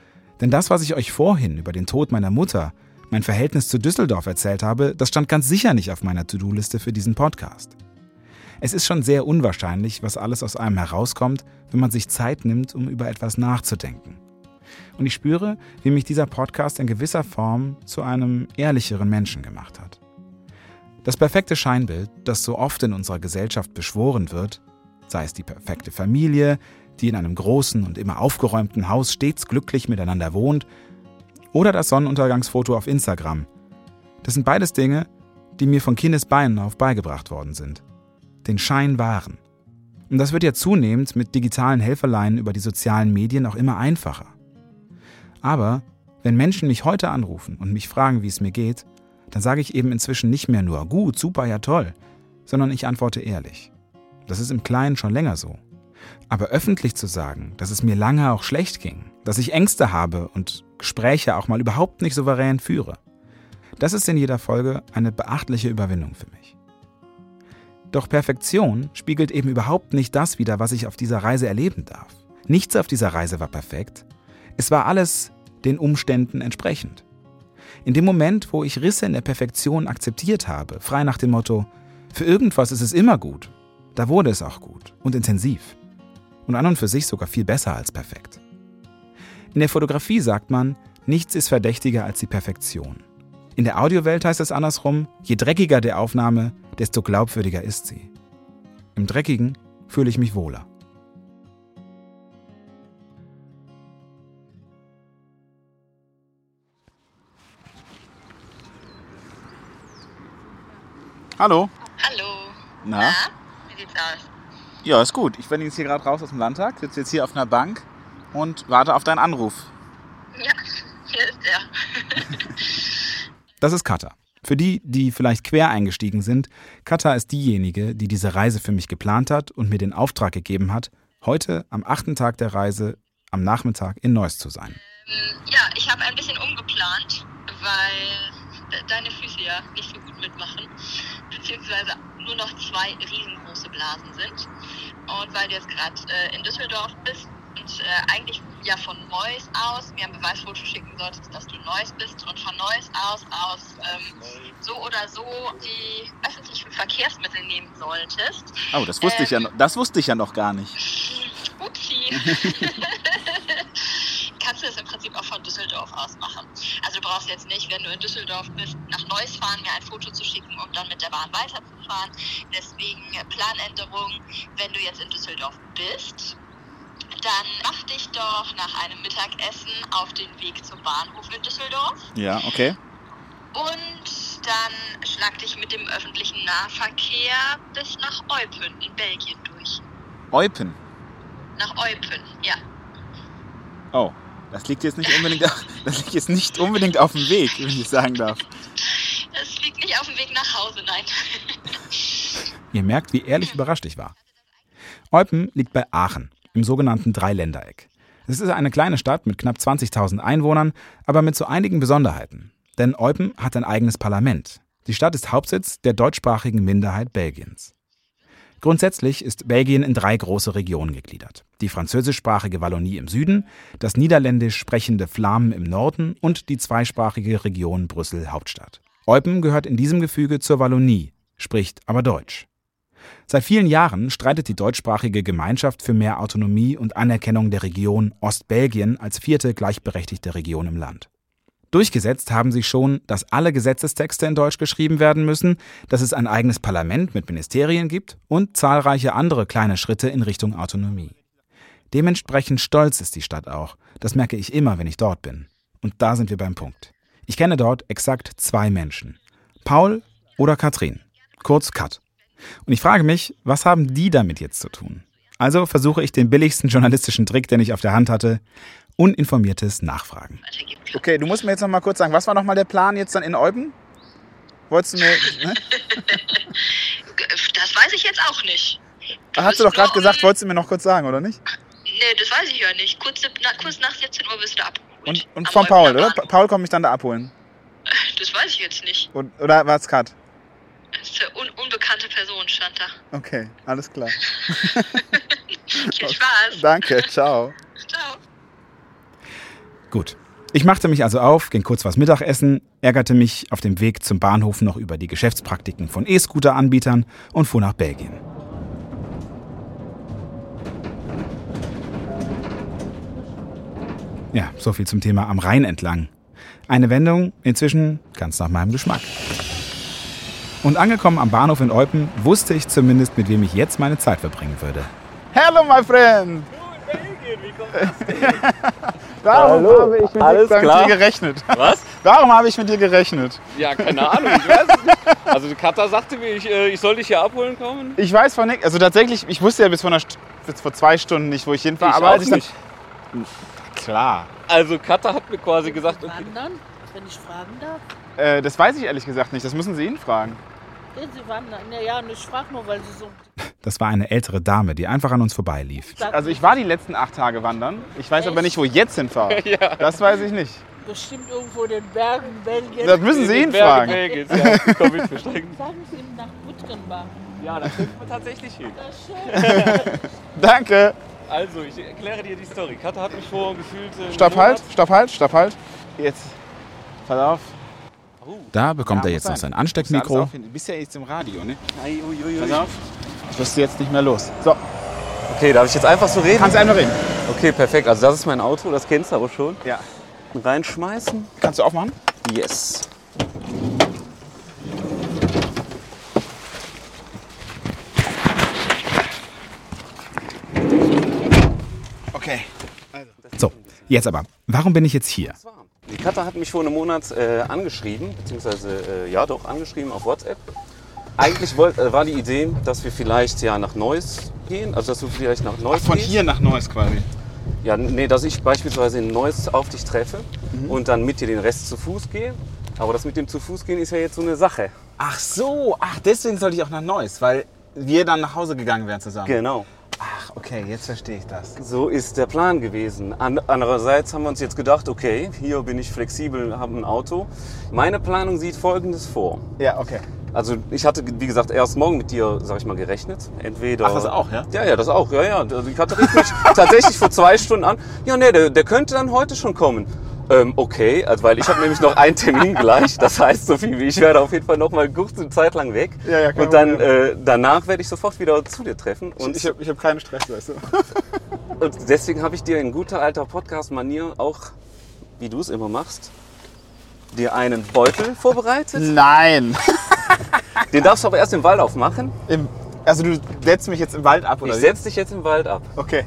Denn das, was ich euch vorhin über den Tod meiner Mutter mein Verhältnis zu Düsseldorf erzählt habe, das stand ganz sicher nicht auf meiner To-Do-Liste für diesen Podcast. Es ist schon sehr unwahrscheinlich, was alles aus einem herauskommt, wenn man sich Zeit nimmt, um über etwas nachzudenken. Und ich spüre, wie mich dieser Podcast in gewisser Form zu einem ehrlicheren Menschen gemacht hat. Das perfekte Scheinbild, das so oft in unserer Gesellschaft beschworen wird, sei es die perfekte Familie, die in einem großen und immer aufgeräumten Haus stets glücklich miteinander wohnt oder das Sonnenuntergangsfoto auf Instagram. Das sind beides Dinge, die mir von Kindesbeinen auf beigebracht worden sind. Den Schein wahren. Und das wird ja zunehmend mit digitalen Helferleinen über die sozialen Medien auch immer einfacher. Aber wenn Menschen mich heute anrufen und mich fragen, wie es mir geht, dann sage ich eben inzwischen nicht mehr nur gut, super, ja toll, sondern ich antworte ehrlich. Das ist im Kleinen schon länger so. Aber öffentlich zu sagen, dass es mir lange auch schlecht ging, dass ich Ängste habe und Gespräche auch mal überhaupt nicht souverän führe, das ist in jeder Folge eine beachtliche Überwindung für mich. Doch Perfektion spiegelt eben überhaupt nicht das wider, was ich auf dieser Reise erleben darf. Nichts auf dieser Reise war perfekt. Es war alles den Umständen entsprechend. In dem Moment, wo ich Risse in der Perfektion akzeptiert habe, frei nach dem Motto, für irgendwas ist es immer gut, da wurde es auch gut und intensiv. Und an und für sich sogar viel besser als perfekt. In der Fotografie sagt man, nichts ist verdächtiger als die Perfektion. In der Audiowelt heißt es andersrum, je dreckiger der Aufnahme, desto glaubwürdiger ist sie. Im Dreckigen fühle ich mich wohler. Hallo. Hallo. Na? Na? Wie sieht's aus? Ja, ist gut. Ich bin jetzt hier gerade raus aus dem Landtag, sitze jetzt hier auf einer Bank und warte auf deinen Anruf. Ja, hier ist er. Das ist Katha. Für die, die vielleicht quer eingestiegen sind, Katha ist diejenige, die diese Reise für mich geplant hat und mir den Auftrag gegeben hat, heute am achten Tag der Reise am Nachmittag in Neuss zu sein. Ähm, ja, ich habe ein bisschen umgeplant, weil de- deine Füße ja nicht so gut mitmachen, beziehungsweise nur noch zwei riesengroße Blasen sind. Und weil du jetzt gerade äh, in Düsseldorf bist und äh, eigentlich ja von Neuss aus mir ein Beweisfoto schicken solltest, dass du Neuss bist und von Neuss aus aus ähm, so oder so die öffentlichen Verkehrsmittel nehmen solltest. Oh, das wusste ich ja noch, das wusste ich ja noch gar nicht. Upsi. Kannst du das im Prinzip auch von Düsseldorf aus machen. Also du brauchst jetzt nicht, wenn du in Düsseldorf bist, nach Neuss fahren, mir ein Foto zu schicken, um dann mit der Bahn weiterzufahren. Deswegen Planänderung, wenn du jetzt in Düsseldorf bist, dann mach dich doch nach einem Mittagessen auf den Weg zum Bahnhof in Düsseldorf Ja, okay. und dann schlag dich mit dem öffentlichen Nahverkehr bis nach Eupen in Belgien durch. Eupen. Nach Eupen, ja. Oh, das liegt jetzt nicht unbedingt, auf- das liegt jetzt nicht unbedingt auf dem Weg, wenn ich sagen darf. Es liegt nicht auf dem Weg nach Hause, nein. Ihr merkt, wie ehrlich überrascht ich war. Eupen liegt bei Aachen, im sogenannten Dreiländereck. Es ist eine kleine Stadt mit knapp 20.000 Einwohnern, aber mit so einigen Besonderheiten. Denn Eupen hat ein eigenes Parlament. Die Stadt ist Hauptsitz der deutschsprachigen Minderheit Belgiens. Grundsätzlich ist Belgien in drei große Regionen gegliedert. Die französischsprachige Wallonie im Süden, das niederländisch sprechende Flamen im Norden und die zweisprachige Region Brüssel-Hauptstadt. Eupen gehört in diesem Gefüge zur Wallonie, spricht aber Deutsch. Seit vielen Jahren streitet die deutschsprachige Gemeinschaft für mehr Autonomie und Anerkennung der Region Ostbelgien als vierte gleichberechtigte Region im Land. Durchgesetzt haben sie schon, dass alle Gesetzestexte in Deutsch geschrieben werden müssen, dass es ein eigenes Parlament mit Ministerien gibt und zahlreiche andere kleine Schritte in Richtung Autonomie. Dementsprechend stolz ist die Stadt auch. Das merke ich immer, wenn ich dort bin. Und da sind wir beim Punkt. Ich kenne dort exakt zwei Menschen. Paul oder Katrin. Kurz Kat. Und ich frage mich, was haben die damit jetzt zu tun? Also versuche ich den billigsten journalistischen Trick, den ich auf der Hand hatte, uninformiertes Nachfragen. Okay, du musst mir jetzt noch mal kurz sagen, was war noch mal der Plan jetzt dann in Eupen? Wolltest du mir, ne? Das weiß ich jetzt auch nicht. Da hast du doch gerade gesagt, wolltest du mir noch kurz sagen, oder nicht? Nee, das weiß ich ja nicht. Kurz, na, kurz nach 17 Uhr bist du abgeholt. Und, und von Paul, oder? Paul kommt mich dann da abholen. Das weiß ich jetzt nicht. Und, oder war es Kat? Das ist eine un unbekannte Person, stand da. Okay, alles klar. Viel Spaß. Danke, ciao. Ciao. Gut. Ich machte mich also auf, ging kurz was Mittagessen, ärgerte mich auf dem Weg zum Bahnhof noch über die Geschäftspraktiken von E-Scooter-Anbietern und fuhr nach Belgien. Ja, so viel zum Thema am Rhein entlang. Eine Wendung inzwischen ganz nach meinem Geschmack. Und angekommen am Bahnhof in Eupen wusste ich zumindest, mit wem ich jetzt meine Zeit verbringen würde. Hello, my friend. Warum habe ich mit, alles dir, mit klar? dir gerechnet? Was? Warum habe ich mit dir gerechnet? Ja, keine Ahnung, ich weiß es nicht. Also die Katha sagte mir, ich, äh, ich soll dich hier abholen kommen. Ich weiß von nichts. Also tatsächlich, ich wusste ja bis vor, einer St bis vor zwei Stunden nicht, wo ich hinfahre. Ich aber auch als ich dann, nicht. Klar. Also Katha hat mir quasi gesagt, okay, Wandern, wenn ich fragen darf. Äh, das weiß ich ehrlich gesagt nicht. Das müssen Sie ihn fragen. Gehen Sie wandern. Naja, und ich frage nur, weil Sie so. Das war eine ältere Dame, die einfach an uns vorbeilief. Also ich war die letzten acht Tage wandern. Ich weiß aber Echt? nicht, wo ich jetzt hinfahre. Das weiß ich nicht. bestimmt irgendwo in den Bergen Belgien. Das müssen Sie ihn fragen. Belgiens, ja, komm ich verstecken. Sagen Sie ihm nach Butgenbach. Ja, da finden wir tatsächlich hin. Das ist schön. Danke. Also, ich erkläre dir die Story. Katha hat mich vor gefühlt. Äh, Stopp, halt, stopp, halt, stopp, halt. Jetzt. Pass auf. Da bekommt Ja, er jetzt noch sein. Ansteckmikro. Du bist ja jetzt im Radio, ne? Ei, ui, ui, ui. Pass auf. Ich wirst du jetzt nicht mehr los. So, Okay, darf ich jetzt einfach so reden? kannst einfach reden. Okay, perfekt. Also, das ist mein Auto, das kennst du aber schon. Ja. Reinschmeißen. Kannst du aufmachen? Yes. Okay. So, jetzt aber. Warum bin ich jetzt hier? Die Katha hat mich vor einem Monat äh, angeschrieben, beziehungsweise äh, ja doch angeschrieben auf WhatsApp. Eigentlich wollt, äh, war die Idee, dass wir vielleicht ja nach Neuss gehen, also dass du vielleicht nach Neuss Von gehst. hier nach Neuss quasi. Ja, nee, dass ich beispielsweise in Neuss auf dich treffe Mhm. und dann mit dir den Rest zu Fuß gehe. Aber das mit dem zu Fuß gehen ist ja jetzt so eine Sache. Ach so, ach, deswegen sollte ich auch nach Neuss, weil wir dann nach Hause gegangen wären zusammen. Genau. Ach, okay, jetzt verstehe ich das. So ist der Plan gewesen. An, andererseits haben wir uns jetzt gedacht, okay, hier bin ich flexibel, habe ein Auto. Meine Planung sieht Folgendes vor. Ja, okay. Also ich hatte, wie gesagt, erst morgen mit dir, sag ich mal, gerechnet. Entweder. Ach, das auch, ja? Ja, ja, das auch. Ja, ja. Die Katja rief mich tatsächlich vor zwei Stunden an. Ja, nee, der, der könnte dann heute schon kommen. Ähm, okay, also weil ich habe nämlich noch einen Termin gleich. Das heißt, so viel wie ich werde auf jeden Fall noch mal kurze Zeit lang weg. Ja, ja, Und dann äh, danach werde ich sofort wieder zu dir treffen. Und, ich habe ich hab keinen Stress, weißt du. und deswegen habe ich dir in guter alter Podcast-Manier auch, wie du es immer machst, dir einen Beutel vorbereitet. Nein. Den darfst du aber erst im Wald aufmachen. Im, also du setzt mich jetzt im Wald ab, oder Ich setze dich jetzt im Wald ab. Okay.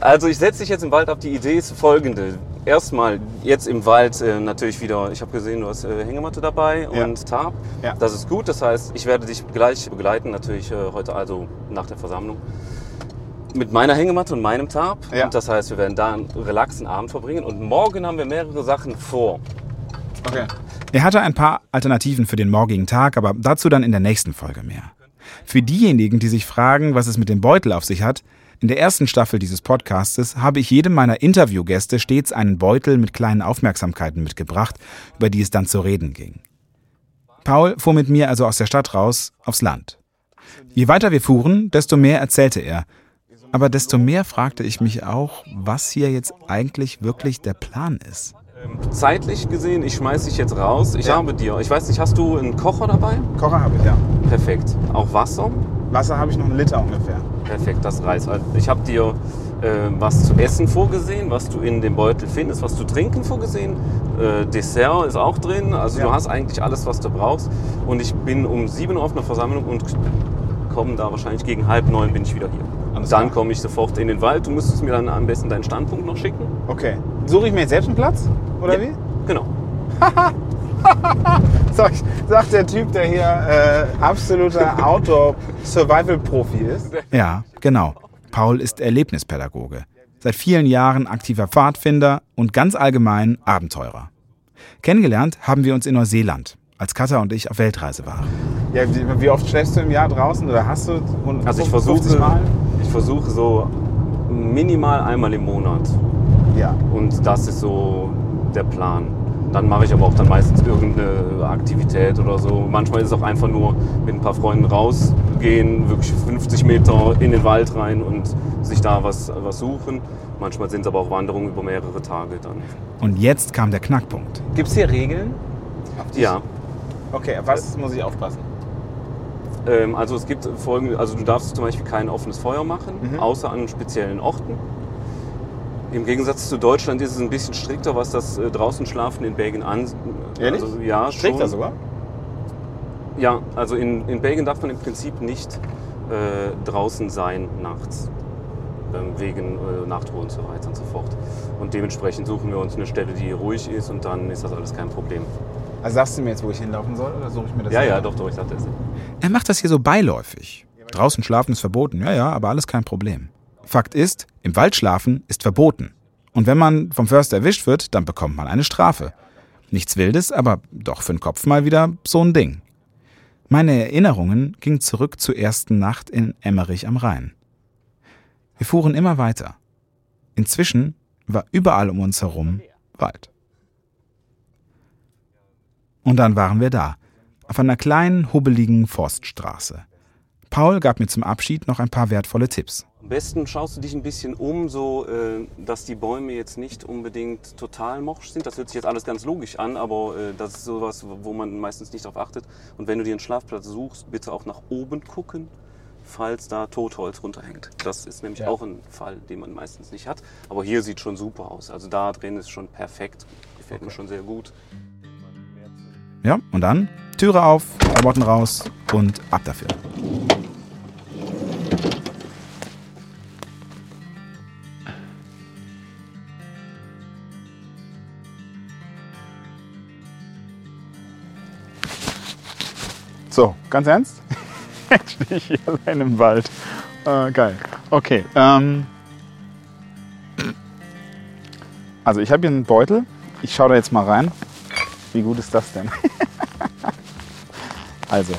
Also ich setze dich jetzt im Wald ab. Die Idee ist folgende. Erstmal jetzt im Wald äh, natürlich wieder, ich habe gesehen, du hast äh, Hängematte dabei Ja. und Tarp. Ja. Das ist gut. Das heißt, ich werde dich gleich begleiten, natürlich äh, heute also nach der Versammlung. Mit meiner Hängematte und meinem Tarp. Ja. Und das heißt, wir werden da einen relaxen Abend verbringen. Und morgen haben wir mehrere Sachen vor. Okay. Er hatte ein paar Alternativen für den morgigen Tag, aber dazu dann in der nächsten Folge mehr. Für diejenigen, die sich fragen, was es mit dem Beutel auf sich hat, in der ersten Staffel dieses Podcastes habe ich jedem meiner Interviewgäste stets einen Beutel mit kleinen Aufmerksamkeiten mitgebracht, über die es dann zu reden ging. Paul fuhr mit mir also aus der Stadt raus aufs Land. Je weiter wir fuhren, desto mehr erzählte er. Aber desto mehr fragte ich mich auch, was hier jetzt eigentlich wirklich der Plan ist. Zeitlich gesehen, ich schmeiß dich jetzt raus. Ich Ja. habe dir, ich weiß nicht, hast du einen Kocher dabei? Kocher habe ich, ja. Perfekt. Auch Wasser? Wasser habe ich noch einen Liter ungefähr. Perfekt, das reicht. Ich habe dir äh, was zu essen vorgesehen, was du in dem Beutel findest, was zu trinken vorgesehen. Äh, Dessert ist auch drin. Also Ja. du hast eigentlich alles, was du brauchst. Und ich bin um 7 Uhr auf einer Versammlung und komme da wahrscheinlich gegen halb neun bin ich wieder hier. Alles dann komme ich sofort in den Wald. Du müsstest mir dann am besten deinen Standpunkt noch schicken. Okay. Suche ich mir jetzt selbst einen Platz? Oder Ja. wie? Genau. Sag, sagt der Typ, der hier äh, absoluter Outdoor-Survival-Profi ist. Ja, genau. Paul ist Erlebnispädagoge. Seit vielen Jahren aktiver Pfadfinder und ganz allgemein Abenteurer. Kennengelernt haben wir uns in Neuseeland, als Katha und ich auf Weltreise waren. Ja, wie, oft schläfst du im Jahr draußen? Oder hast du Also ich 50 versuche, Mal? ich versuche so minimal einmal im Monat. Ja. Und das ist so der Plan. Dann mache ich aber auch dann meistens irgendeine Aktivität oder so. Manchmal ist es auch einfach nur mit ein paar Freunden rausgehen, wirklich 50 Meter in den Wald rein und sich da was, was suchen. Manchmal sind es aber auch Wanderungen über mehrere Tage dann. Und jetzt kam der Knackpunkt. Gibt es hier Regeln? Ja, Okay, auf was muss ich aufpassen? ähm, also es gibt folgende, also du darfst zum Beispiel kein offenes Feuer machen, Mhm. außer an speziellen Orten. Im Gegensatz zu Deutschland ist es ein bisschen strikter, was das äh, draußen schlafen in Belgien an. Ehrlich? Also, ja, Strikter schon. sogar? Ja, also in, in Belgien darf man im Prinzip nicht äh, draußen sein nachts. Ähm, wegen äh, Nachtruhe und so weiter und so fort. Und dementsprechend suchen wir uns eine Stelle, die ruhig ist und dann ist das alles kein Problem. Also sagst du mir jetzt, wo ich hinlaufen soll oder suche ich mir das Ja, ja, doch, doch, ich sagte es. Er macht das hier so beiläufig. Draußen schlafen ist verboten, ja, ja, aber alles kein Problem. Fakt ist, im Wald schlafen ist verboten. Und wenn man vom Förster erwischt wird, dann bekommt man eine Strafe. Nichts Wildes, aber doch für den Kopf mal wieder so ein Ding. Meine Erinnerungen gingen zurück zur ersten Nacht in Emmerich am Rhein. Wir fuhren immer weiter. Inzwischen war überall um uns herum Wald. Und dann waren wir da, auf einer kleinen, hubbeligen Forststraße. Paul gab mir zum Abschied noch ein paar wertvolle Tipps. Am besten schaust du dich ein bisschen um, so äh, dass die Bäume jetzt nicht unbedingt total morsch sind. Das hört sich jetzt alles ganz logisch an, aber äh, das ist sowas, wo man meistens nicht darauf achtet. Und wenn du dir einen Schlafplatz suchst, bitte auch nach oben gucken, falls da Totholz runterhängt. Das ist nämlich Ja. auch ein Fall, den man meistens nicht hat. Aber hier sieht schon super aus. Also da drin ist schon perfekt. Gefällt mir schon sehr gut. Ja, und dann Türe auf, Klamotten raus und ab dafür. So, ganz ernst? Jetzt stehe ich hier allein im Wald. Äh, geil. Okay. Ähm, also ich habe hier einen Beutel. Ich schaue da jetzt mal rein. Wie gut ist das denn? also,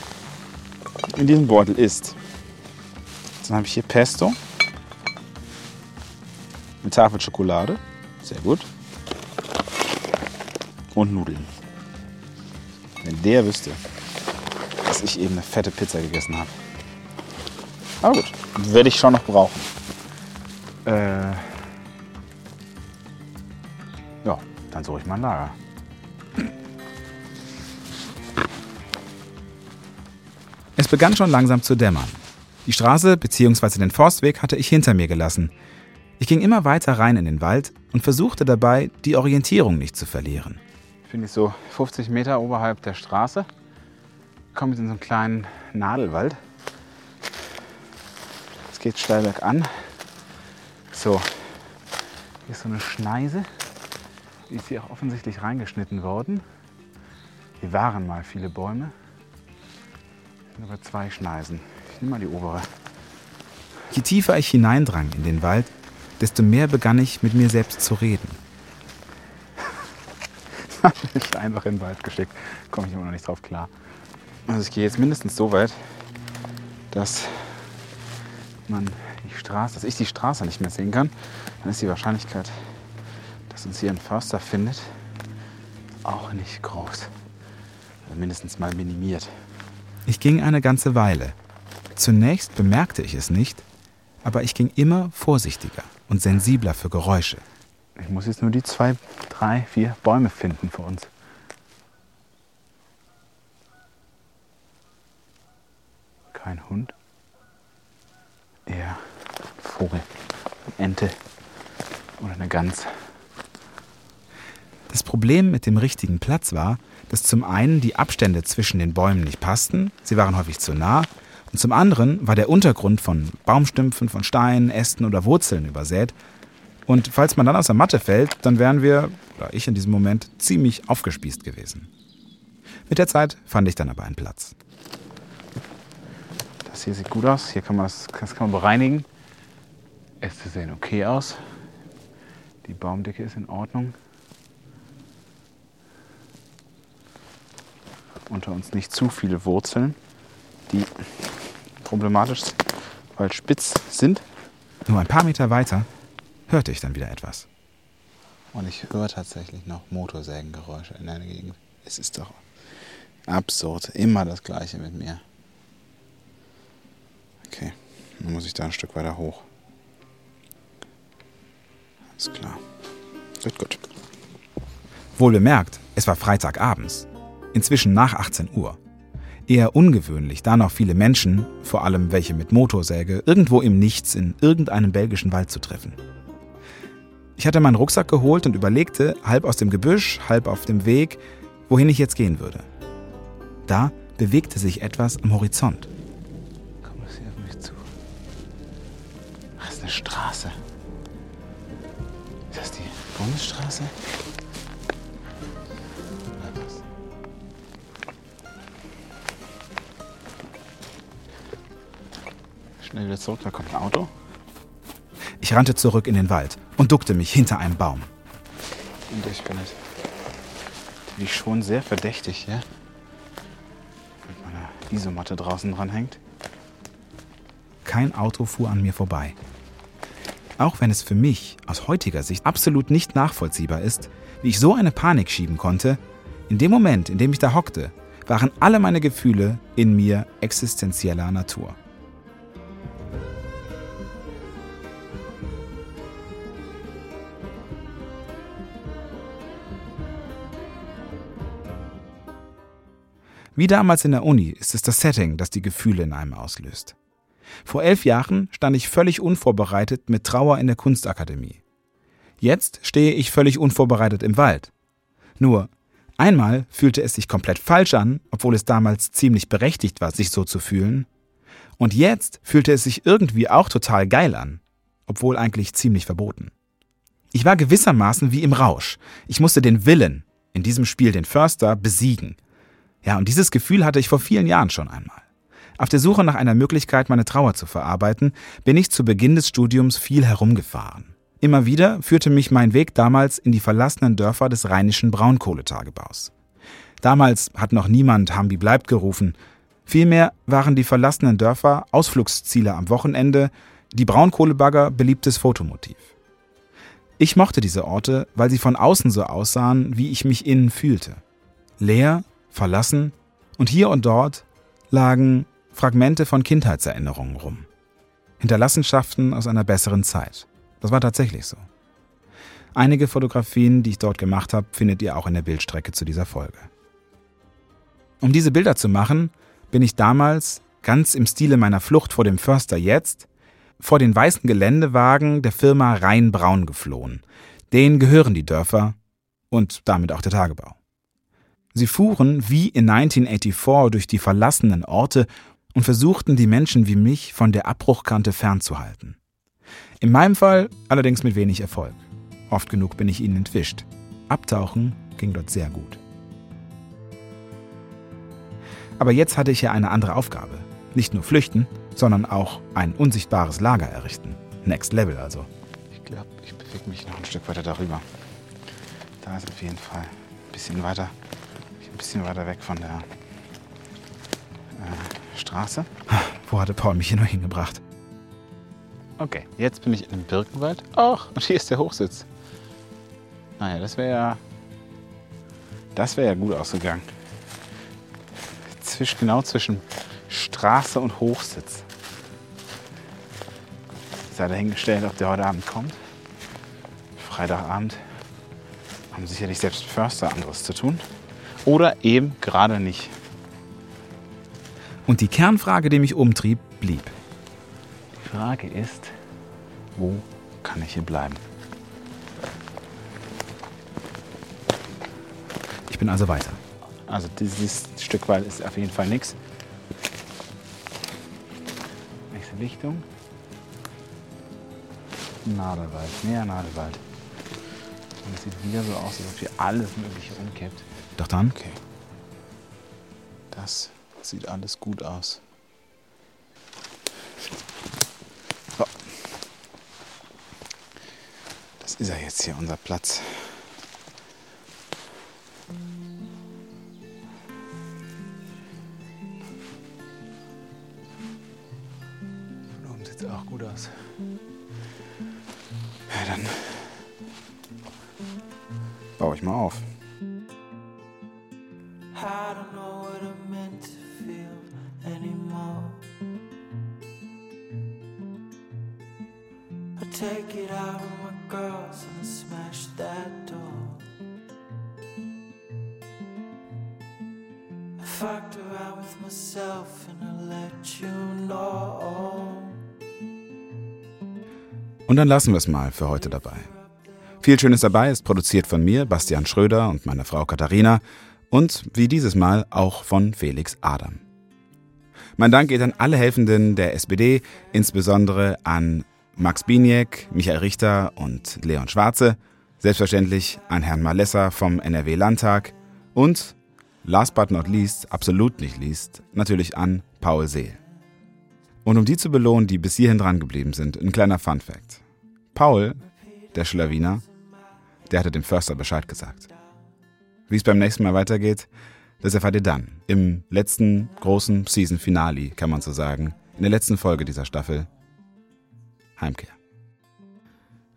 in diesem Beutel ist, dann habe ich hier Pesto, eine Tafel Schokolade, sehr gut, und Nudeln. Wenn der wüsste, dass ich eben eine fette Pizza gegessen habe. Aber gut, werde ich schon noch brauchen. Äh, ja, dann suche ich mal ein Lager. Es begann schon langsam zu dämmern. Die Straße bzw. den Forstweg hatte ich hinter mir gelassen. Ich ging immer weiter rein in den Wald und versuchte dabei, die Orientierung nicht zu verlieren. Ich bin jetzt so 50 Meter oberhalb der Straße. Komme jetzt in so einen kleinen Nadelwald. Es geht steil bergan. So, hier ist so eine Schneise. Die ist hier auch offensichtlich reingeschnitten worden. Hier waren mal viele Bäume. Sind aber zwei Schneisen. Ich nehme mal die obere. Je tiefer ich hineindrang in den Wald, desto mehr begann ich mit mir selbst zu reden. ich einfach in den Wald geschickt. Komme ich immer noch nicht drauf klar. Also ich gehe jetzt mindestens so weit, dass man die Straße, dass ich die Straße nicht mehr sehen kann. Dann ist die Wahrscheinlichkeit, dass uns hier ein Förster findet, auch nicht groß. Also mindestens mal minimiert. Ich ging eine ganze Weile. Zunächst bemerkte ich es nicht, aber ich ging immer vorsichtiger und sensibler für Geräusche. Ich muss jetzt nur die zwei, drei, vier Bäume finden für uns. Kein Hund. Eher Vogel, Ente oder eine Gans. Das Problem mit dem richtigen Platz war, dass zum einen die Abstände zwischen den Bäumen nicht passten, sie waren häufig zu nah, und zum anderen war der Untergrund von Baumstümpfen, von Steinen, Ästen oder Wurzeln übersät. Und falls man dann aus der Matte fällt, dann wären wir, oder ich in diesem Moment, ziemlich aufgespießt gewesen. Mit der Zeit fand ich dann aber einen Platz. Das hier sieht gut aus. Hier kann man das, das kann man bereinigen. Äste sehen okay aus. Die Baumdicke ist in Ordnung. Unter uns nicht zu viele Wurzeln, die problematisch, weil spitz sind. Nur ein paar Meter weiter hörte ich dann wieder etwas. Und ich höre tatsächlich noch Motorsägengeräusche in der Gegend. Es ist doch absurd. Immer das Gleiche mit mir. Dann muss ich da ein Stück weiter hoch. Alles klar. Gut, gut. Wohl bemerkt, es war Freitagabends. Inzwischen nach 18 Uhr. Eher ungewöhnlich, da noch viele Menschen, vor allem welche mit Motorsäge, irgendwo im Nichts in irgendeinem belgischen Wald zu treffen. Ich hatte meinen Rucksack geholt und überlegte, halb aus dem Gebüsch, halb auf dem Weg, wohin ich jetzt gehen würde. Da bewegte sich etwas am Horizont. Eine Straße. Ist das die Bundesstraße? Schnell wieder zurück, da kommt ein Auto. Ich rannte zurück in den Wald und duckte mich hinter einem Baum. Und ich bin es. Die schon sehr verdächtig, ja? Mit meiner Isomatte draußen dran hängt. Kein Auto fuhr an mir vorbei. Auch wenn es für mich aus heutiger Sicht absolut nicht nachvollziehbar ist, wie ich so eine Panik schieben konnte, in dem Moment, in dem ich da hockte, waren alle meine Gefühle in mir existenzieller Natur. Wie damals in der Uni ist es das Setting, das die Gefühle in einem auslöst. Vor elf Jahren stand ich völlig unvorbereitet mit Trauer in der Kunstakademie. Jetzt stehe ich völlig unvorbereitet im Wald. Nur, einmal fühlte es sich komplett falsch an, obwohl es damals ziemlich berechtigt war, sich so zu fühlen. Und jetzt fühlte es sich irgendwie auch total geil an, obwohl eigentlich ziemlich verboten. Ich war gewissermaßen wie im Rausch. Ich musste den Willen, in diesem Spiel den Förster, besiegen. Ja, und dieses Gefühl hatte ich vor vielen Jahren schon einmal. Auf der Suche nach einer Möglichkeit, meine Trauer zu verarbeiten, bin ich zu Beginn des Studiums viel herumgefahren. Immer wieder führte mich mein Weg damals in die verlassenen Dörfer des rheinischen Braunkohletagebaus. Damals hat noch niemand Hambi bleibt gerufen. Vielmehr waren die verlassenen Dörfer Ausflugsziele am Wochenende, die Braunkohlebagger beliebtes Fotomotiv. Ich mochte diese Orte, weil sie von außen so aussahen, wie ich mich innen fühlte. Leer, verlassen und hier und dort lagen Fragmente von Kindheitserinnerungen rum. Hinterlassenschaften aus einer besseren Zeit. Das war tatsächlich so. Einige Fotografien, die ich dort gemacht habe, findet ihr auch in der Bildstrecke zu dieser Folge. Um diese Bilder zu machen, bin ich damals, ganz im Stile meiner Flucht vor dem Förster jetzt, vor den weißen Geländewagen der Firma Rhein-Braun geflohen. Denen gehören die Dörfer und damit auch der Tagebau. Sie fuhren wie in 1984 durch die verlassenen Orte und versuchten die Menschen wie mich von der Abbruchkante fernzuhalten. In meinem Fall allerdings mit wenig Erfolg. Oft genug bin ich ihnen entwischt. Abtauchen ging dort sehr gut. Aber jetzt hatte ich ja eine andere Aufgabe. Nicht nur flüchten, sondern auch ein unsichtbares Lager errichten. Next Level also. Ich glaube, ich bewege mich noch ein Stück weiter darüber. Da ist auf jeden Fall ein bisschen weiter, ein bisschen weiter weg von der äh, Straße. Wo hatte Paul mich hier nur hingebracht? Okay, jetzt bin ich im Birkenwald. Ach, und hier ist der Hochsitz. Naja, das wäre ja. Das wäre ja gut ausgegangen. Zwisch, genau zwischen Straße und Hochsitz. Sei dahingestellt, ob der heute Abend kommt. Freitagabend haben sicherlich selbst Förster anderes zu tun. Oder eben gerade nicht. Und die Kernfrage, die mich umtrieb, blieb. Die Frage ist, wo kann ich hier bleiben? Ich bin also weiter. Also dieses Stück Wald ist auf jeden Fall nichts. Nächste Lichtung. Nadelwald, mehr Nadelwald. Und es sieht wieder so aus, als ob hier alles Mögliche rumkippt. Doch dann? Okay. Das sieht alles gut aus. Das ist ja jetzt hier unser Platz. Fucked around with myself and I let you know. Und dann lassen wir es mal für heute dabei. Viel Schönes dabei ist produziert von mir, Bastian Schröder und meiner Frau Katharina und wie dieses Mal auch von Felix Adam. Mein Dank geht an alle Helfenden der SPD, insbesondere an Max Biniek, Michael Richter und Leon Schwarze, selbstverständlich an Herrn Malessa vom NRW-Landtag und, last but not least, absolut nicht least, natürlich an Paul Seel. Und um die zu belohnen, die bis hierhin dran geblieben sind, ein kleiner Fun-Fact. Paul, der Schlawiner, der hatte dem Förster Bescheid gesagt. Wie es beim nächsten Mal weitergeht, das erfahrt ihr dann. Im letzten großen Season-Finale, kann man so sagen. In der letzten Folge dieser Staffel. Heimkehr.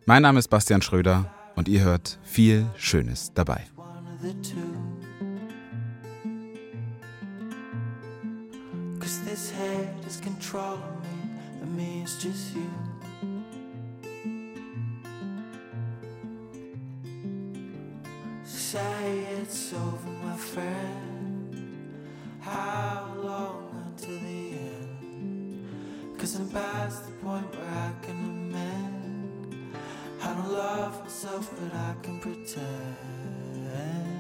Mein Name ist Bastian Schröder und ihr hört viel Schönes dabei. this head is controlling me, and me it's just you. Say it's over, my friend. How long until the end? Cause I'm past the point where I can amend. I don't love myself, but I can pretend.